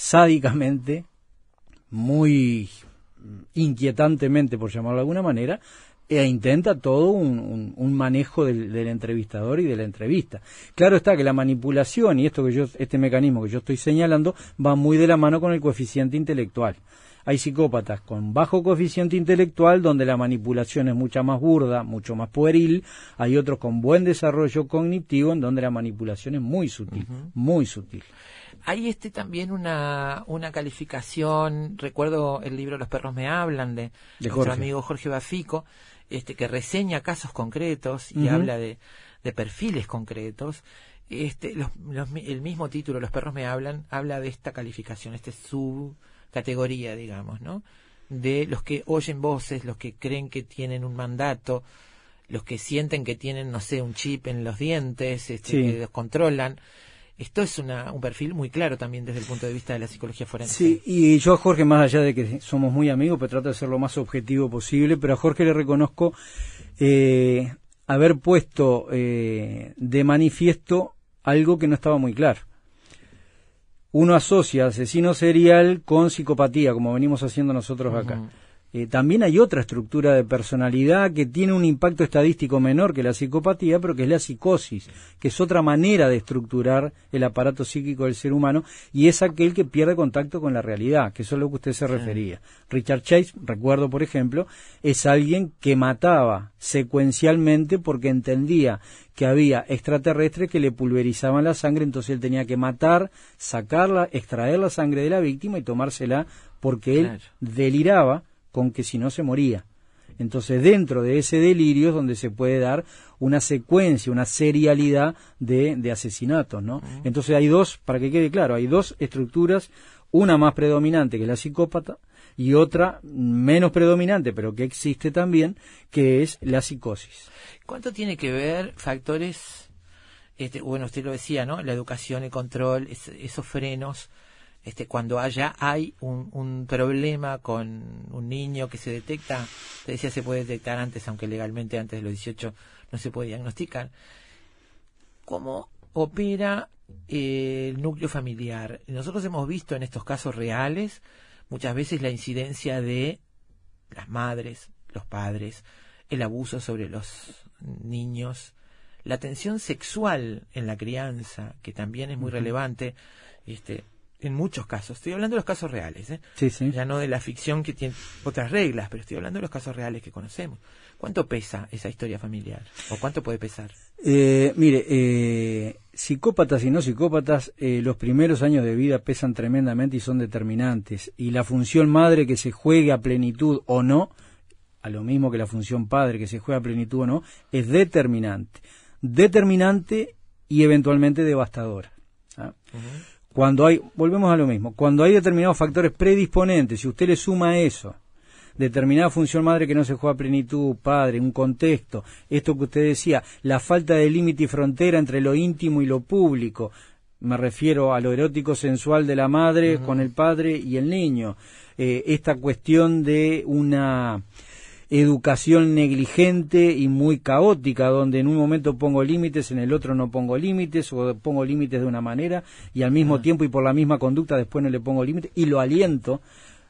sádicamente, muy inquietantemente, por llamarlo de alguna manera, e intenta todo un, un- un manejo del, del entrevistador y de la entrevista. Claro está que la manipulación y esto que yo, este mecanismo que yo estoy señalando va muy de la mano con el coeficiente intelectual. Hay psicópatas con bajo coeficiente intelectual donde la manipulación es mucha más burda, mucho más pueril. Hay otros con buen desarrollo cognitivo en donde la manipulación es muy sutil, muy sutil. Hay este también una, una calificación, recuerdo el libro Los perros me hablan de, De nuestro amigo Jorge Bafico, este que reseña casos concretos y habla de, de perfiles concretos. Este, los- los el mismo título, Los perros me hablan, habla de esta calificación, esta subcategoría, digamos, ¿no? De los que oyen voces, los que creen que tienen un mandato, los que sienten que tienen, no sé, un chip en los dientes, este, Sí. que los controlan. Esto es una, un perfil muy claro también desde el punto de vista de la psicología forense. Sí, y yo a Jorge, más allá de que somos muy amigos, pero trato de ser lo más objetivo posible, pero a Jorge le reconozco eh, haber puesto eh, de manifiesto algo que no estaba muy claro. Uno asocia asesino serial con psicopatía, como venimos haciendo nosotros acá. Eh, también hay otra estructura de personalidad que tiene un impacto estadístico menor que la psicopatía, pero que es la psicosis, que es otra manera de estructurar el aparato psíquico del ser humano y es aquel que pierde contacto con la realidad, que eso es lo que usted se refería. Richard Chase, recuerdo por ejemplo, es alguien que mataba secuencialmente porque entendía que había extraterrestres que le pulverizaban la sangre, entonces él tenía que matar, sacarla, extraer la sangre de la víctima y tomársela porque él Claro. deliraba con que si no se moría. Entonces, dentro de ese delirio es donde se puede dar una secuencia, una serialidad de, de asesinatos, ¿no? Entonces hay dos, para que quede claro, hay dos estructuras, una más predominante que la psicópata y otra menos predominante, pero que existe también, que es la psicosis. ¿Cuánto tiene que ver factores, este, bueno, usted lo decía, ¿no? La educación, el control, es- esos frenos, este, cuando haya hay un, un problema con un niño que se detecta, te decía se puede detectar antes, aunque legalmente antes de los 18 no se puede diagnosticar. ¿Cómo opera eh, el núcleo familiar? Nosotros hemos visto en estos casos reales muchas veces la incidencia de las madres, los padres, el abuso sobre los niños, la tensión sexual en la crianza, que también es muy relevante, este, en muchos casos. Estoy hablando de los casos reales, ¿eh? Sí, sí. ya no de la ficción que tiene otras reglas, pero estoy hablando de los casos reales que conocemos. ¿Cuánto pesa esa historia familiar? ¿O cuánto puede pesar? Eh, mire, eh, psicópatas y no psicópatas, eh, los primeros años de vida pesan tremendamente y son determinantes. Y la función madre que se juegue a plenitud o no, a lo mismo que la función padre que se juega a plenitud o no, es determinante. Determinante y eventualmente devastadora. ¿ah? Cuando hay, volvemos a lo mismo, cuando hay determinados factores predisponentes, si usted le suma a eso, determinada función madre que no se juega a plenitud, padre, un contexto, esto que usted decía, la falta de límite y frontera entre lo íntimo y lo público, me refiero a lo erótico sensual de la madre con el padre y el niño, eh, esta cuestión de una educación negligente y muy caótica, donde en un momento pongo límites, en el otro no pongo límites, o pongo límites de una manera, y al mismo tiempo y por la misma conducta después no le pongo límites, y lo aliento.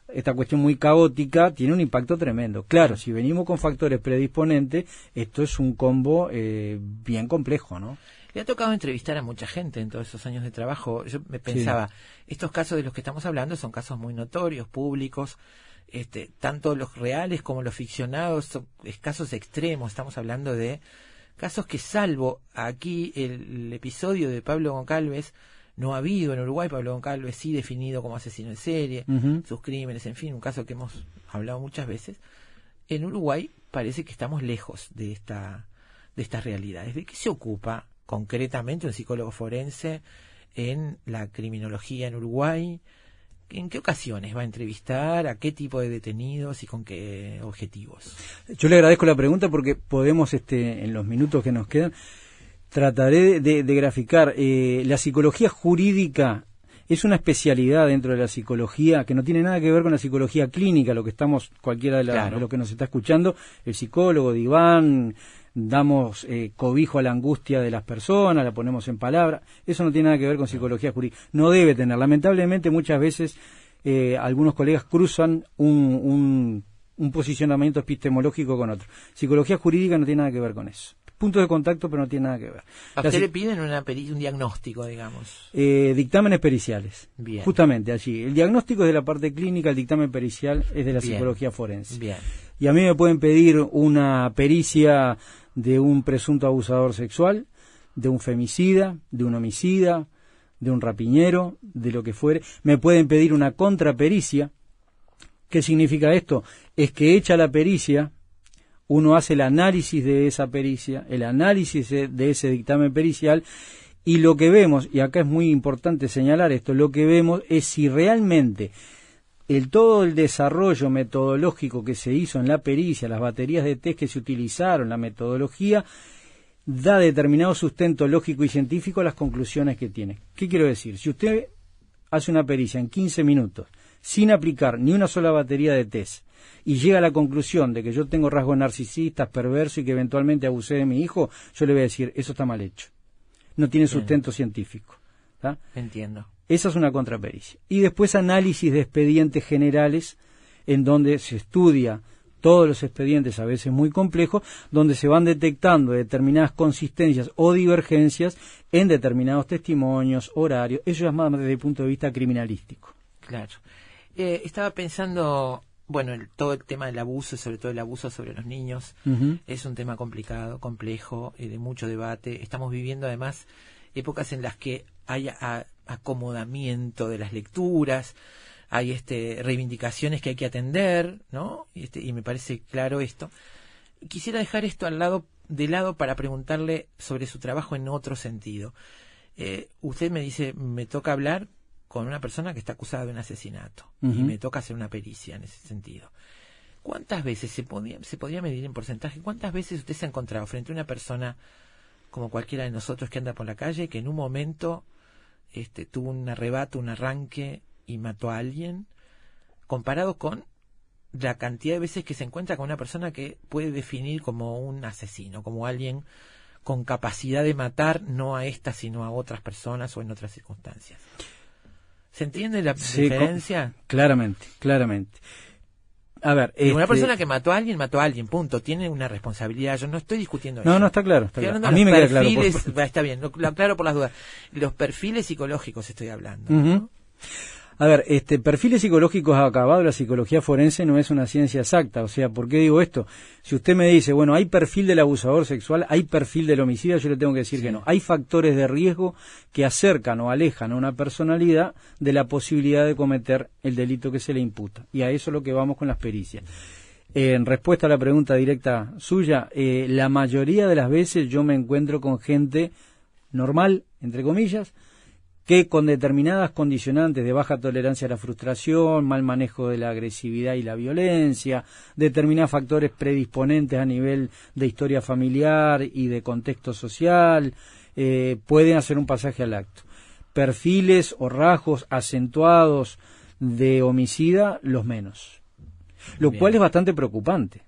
Esta cuestión muy caótica tiene un impacto tremendo. Claro, si venimos con factores predisponentes, esto es un combo eh, bien complejo, ¿no? Le ha tocado entrevistar a mucha gente en todos esos años de trabajo. Yo me pensaba, estos casos de los que estamos hablando son casos muy notorios, públicos, este, tanto los reales como los ficcionados, son casos extremos. Estamos hablando de casos que, salvo aquí el, el episodio de Pablo Goncalves, no ha habido en Uruguay. Pablo Goncalves sí definido como asesino en serie, sus crímenes, en fin, un caso que hemos hablado muchas veces. En Uruguay parece que estamos lejos de esta de estas realidades. ¿De qué se ocupa concretamente un psicólogo forense en la criminología en Uruguay? ¿En qué ocasiones va a entrevistar? ¿A qué tipo de detenidos y con qué objetivos? Yo le agradezco la pregunta porque podemos, este, en los minutos que nos quedan, trataré de, de graficar. Eh, la psicología jurídica es una especialidad dentro de la psicología que no tiene nada que ver con la psicología clínica, lo que estamos, cualquiera de, la- Claro. de los que nos está escuchando, el psicólogo, diván, damos eh, cobijo a la angustia de las personas, la ponemos en palabra, eso no tiene nada que ver con psicología jurídica, no debe tener, lamentablemente muchas veces eh, algunos colegas cruzan un, un un posicionamiento epistemológico con otro. Psicología jurídica no tiene nada que ver con eso. Puntos de contacto, pero no tiene nada que ver. A usted le piden una un diagnóstico, digamos. eh, dictámenes periciales. Bien. Justamente allí. El diagnóstico es de la parte clínica, el dictamen pericial es de la Bien. psicología forense. Bien. Y a mí me pueden pedir una pericia de un presunto abusador sexual, de un femicida, de un homicida, de un rapiñero, de lo que fuere. Me pueden pedir una contrapericia. ¿Qué significa esto? Es que hecha la pericia, uno hace el análisis de esa pericia, el análisis de ese dictamen pericial, y lo que vemos, y acá es muy importante señalar esto, lo que vemos es si realmente el todo el desarrollo metodológico que se hizo en la pericia, las baterías de test que se utilizaron, la metodología, da determinado sustento lógico y científico a las conclusiones que tiene. ¿Qué quiero decir? Si usted hace una pericia en 15 minutos sin aplicar ni una sola batería de test y llega a la conclusión de que yo tengo rasgos narcisistas, perverso y que eventualmente abusé de mi hijo, yo le voy a decir, eso está mal hecho. No tiene sustento científico. ¿tá? Entiendo. Esa es una contrapericia. Y después análisis de expedientes generales, en donde se estudia todos los expedientes, a veces muy complejos, donde se van detectando determinadas consistencias o divergencias en determinados testimonios, horarios. Eso es más desde el punto de vista criminalístico. Claro. Eh, estaba pensando, bueno, el- todo el tema del abuso, sobre todo el abuso sobre los niños, es un tema complicado, complejo, y de mucho debate. Estamos viviendo además épocas en las que hay a- acomodamiento de las lecturas, hay este reivindicaciones que hay que atender, ¿no? Y, este, y me parece claro esto. Quisiera dejar esto al lado de lado para preguntarle sobre su trabajo en otro sentido. Eh, usted me dice, me toca hablar con una persona que está acusada de un asesinato y me toca hacer una pericia en ese sentido. ¿Cuántas veces se podía, se podía medir en porcentaje? ¿Cuántas veces usted se ha encontrado frente a una persona como cualquiera de nosotros que anda por la calle que en un momento este, tuvo un arrebato, un arranque y mató a alguien, comparado con la cantidad de veces que se encuentra con una persona que puede definir como un asesino, como alguien con capacidad de matar no a esta sino a otras personas o en otras circunstancias. ¿Se entiende la Sí, diferencia? claramente, claramente. A ver, Una este- persona que mató a alguien, mató a alguien, punto. Tiene una responsabilidad. Yo no estoy discutiendo No, eso. no, está claro. Está Estoy claro. A mí me queda claro. por- está bien, lo, aclaro por las dudas. Los perfiles psicológicos estoy hablando. ¿no? A ver, este, perfiles psicológicos acabados, la psicología forense no es una ciencia exacta. O sea, ¿por qué digo esto? Si usted me dice, bueno, hay perfil del abusador sexual, hay perfil del homicida, yo le tengo que decir que no. Hay factores de riesgo que acercan o alejan a una personalidad de la posibilidad de cometer el delito que se le imputa. Y a eso es lo que vamos con las pericias. En respuesta a la pregunta directa suya, eh, la mayoría de las veces yo me encuentro con gente normal, entre comillas, que con determinadas condicionantes de baja tolerancia a la frustración, mal manejo de la agresividad y la violencia, determinados factores predisponentes a nivel de historia familiar y de contexto social, eh, pueden hacer un pasaje al acto. Perfiles o rasgos acentuados de homicida, los menos. Lo Bien. cual es bastante preocupante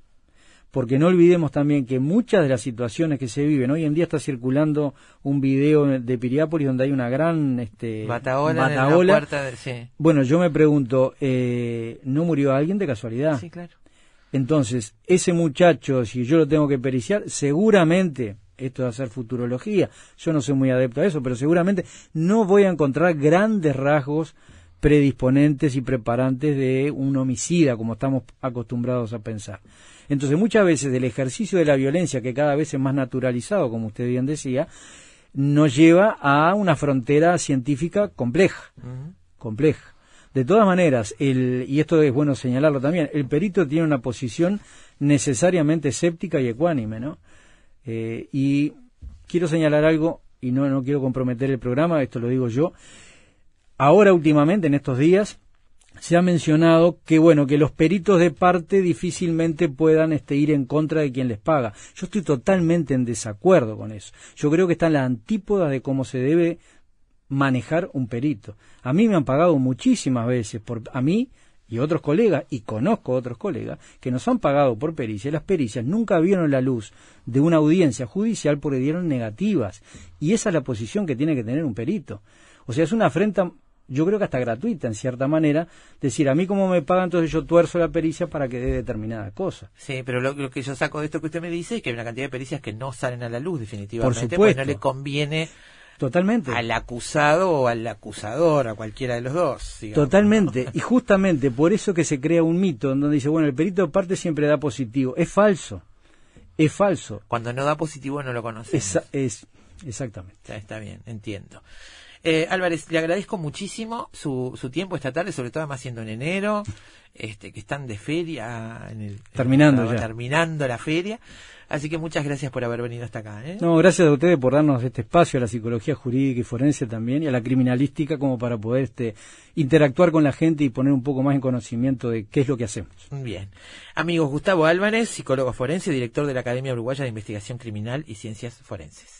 porque no olvidemos también que muchas de las situaciones que se viven, hoy en día está circulando un video de Piriápolis donde hay una gran este, Bataola, en la bataola. puerta del- sí. Bueno, yo me pregunto, eh, ¿no murió alguien de casualidad? Sí, claro. Entonces, ese muchacho, si yo lo tengo que periciar, seguramente, esto va a ser futurología, yo no soy muy adepto a eso, pero seguramente no voy a encontrar grandes rasgos predisponentes y preparantes de un homicida, como estamos acostumbrados a pensar. Entonces, muchas veces del ejercicio de la violencia, que cada vez es más naturalizado, como usted bien decía, nos lleva a una frontera científica compleja compleja. De todas maneras, el, y esto es bueno señalarlo también, el perito tiene una posición necesariamente escéptica y ecuánime, ¿no? Eh, y quiero señalar algo, y no, no quiero comprometer el programa, esto lo digo yo. Ahora últimamente, en estos días, se ha mencionado que bueno que los peritos de parte difícilmente puedan este, ir en contra de quien les paga. Yo estoy totalmente en desacuerdo con eso. Yo creo que está en la antípoda de cómo se debe manejar un perito. A mí me han pagado muchísimas veces por a mí y otros colegas y conozco otros colegas que nos han pagado por pericia. Las pericias nunca vieron la luz de una audiencia judicial porque dieron negativas y esa es la posición que tiene que tener un perito. O sea, es una afrenta yo creo que hasta gratuita en cierta manera, decir, a mí como me pagan, entonces yo tuerzo la pericia para que dé determinada cosa. Sí, pero lo, lo que yo saco de esto que usted me dice es que hay una cantidad de pericias que no salen a la luz definitivamente, porque supuesto. no le conviene Totalmente. al acusado o al acusador, a cualquiera de los dos. digamos, Totalmente. ¿no? Y justamente por eso que se crea un mito en donde dice, bueno, el perito de parte siempre da positivo. Es falso. Es falso. Cuando no da positivo no lo conocemos. Esa- es, exactamente. Está, está bien, entiendo. Eh, Álvarez, le agradezco muchísimo su, su tiempo esta tarde, sobre todo además siendo en enero, este, que están de feria, en el, Terminando en- ya. terminando la feria. Así que muchas gracias por haber venido hasta acá. ¿eh? No, gracias a ustedes por darnos este espacio a la psicología jurídica y forense también y a la criminalística como para poder este, interactuar con la gente y poner un poco más en conocimiento de qué es lo que hacemos. Bien. Amigos, Gustavo Álvarez, psicólogo forense, director de la Academia Uruguaya de Investigación Criminal y Ciencias Forenses.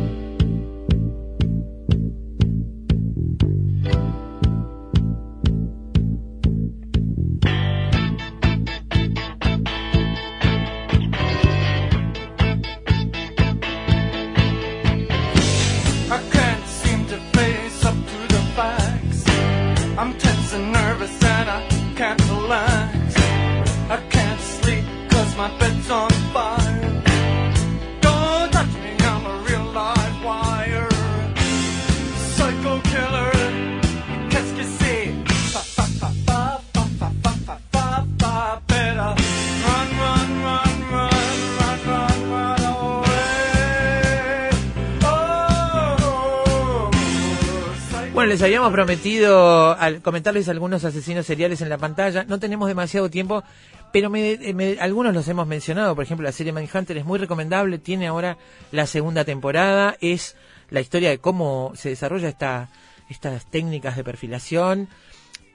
Bueno, les habíamos prometido al comentarles algunos asesinos seriales en la pantalla. No tenemos demasiado tiempo, pero me- algunos los hemos mencionado. Por ejemplo, la serie Mindhunter es muy recomendable. Tiene ahora la segunda temporada. Es la historia de cómo se desarrolla esta, estas técnicas de perfilación.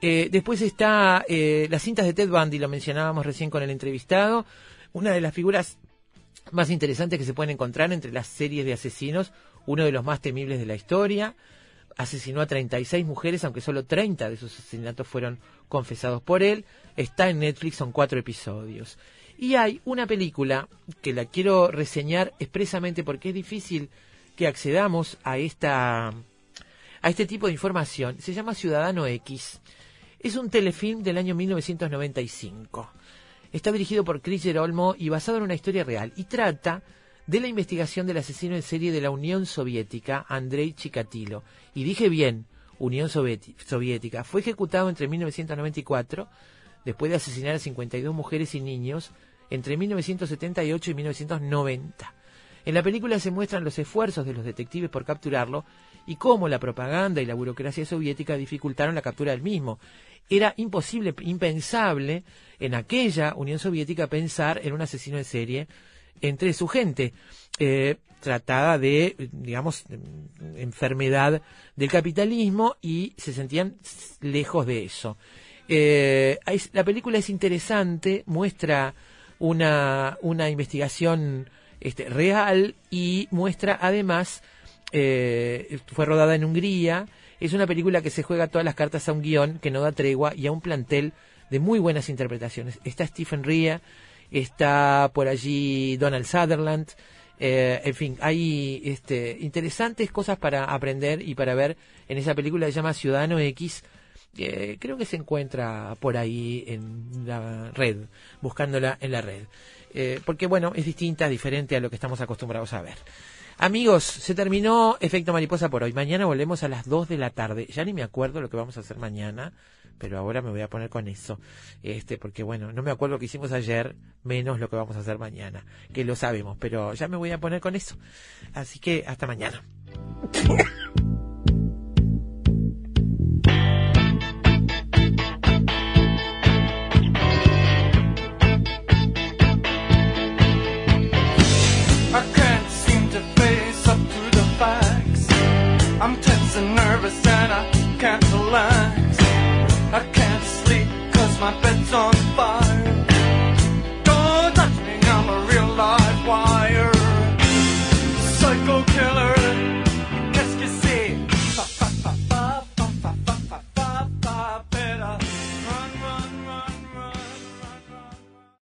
Eh, después está eh, las cintas de Ted Bundy, lo mencionábamos recién con el entrevistado. Una de las figuras más interesantes que se pueden encontrar entre las series de asesinos, uno de los más temibles de la historia. Asesinó a 36 mujeres, aunque solo 30 de sus asesinatos fueron confesados por él. Está en Netflix, son cuatro episodios. Y hay una película que la quiero reseñar expresamente porque es difícil que accedamos a esta a este tipo de información. Se llama Ciudadano X. Es un telefilm del año 1995. Está dirigido por Chris Olmo y basado en una historia real y trata de la investigación del asesino en serie de la Unión Soviética, Andrei Chikatilo. Y dije bien, Unión Soviética. Fue ejecutado entre 1994, después de asesinar a 52 mujeres y niños, entre 1978 y 1990. En la película se muestran los esfuerzos de los detectives por capturarlo y cómo la propaganda y la burocracia soviética dificultaron la captura del mismo. Era imposible, impensable en aquella Unión Soviética pensar en un asesino en serie entre su gente, eh, tratada de, digamos, enfermedad del capitalismo y se sentían lejos de eso. Eh, la película es interesante, muestra una, una investigación este, real y muestra además, eh, fue rodada en Hungría, es una película que se juega todas las cartas a un guion que no da tregua y a un plantel de muy buenas interpretaciones. Está Stephen Rea, está por allí Donald Sutherland, eh, en fin, hay este, interesantes cosas para aprender y para ver en esa película que se llama Ciudadano X. eh, creo que se encuentra por ahí en la red, buscándola en la red. Eh, porque bueno, es distinta, diferente a lo que estamos acostumbrados a ver. Amigos, se terminó Efecto Mariposa por hoy. Mañana volvemos a las 2 de la tarde. Ya ni me acuerdo lo que vamos a hacer mañana, pero ahora me voy a poner con eso, este, porque bueno, no me acuerdo lo que hicimos ayer, menos lo que vamos a hacer mañana, que lo sabemos, pero ya me voy a poner con eso. Así que hasta mañana. my bets on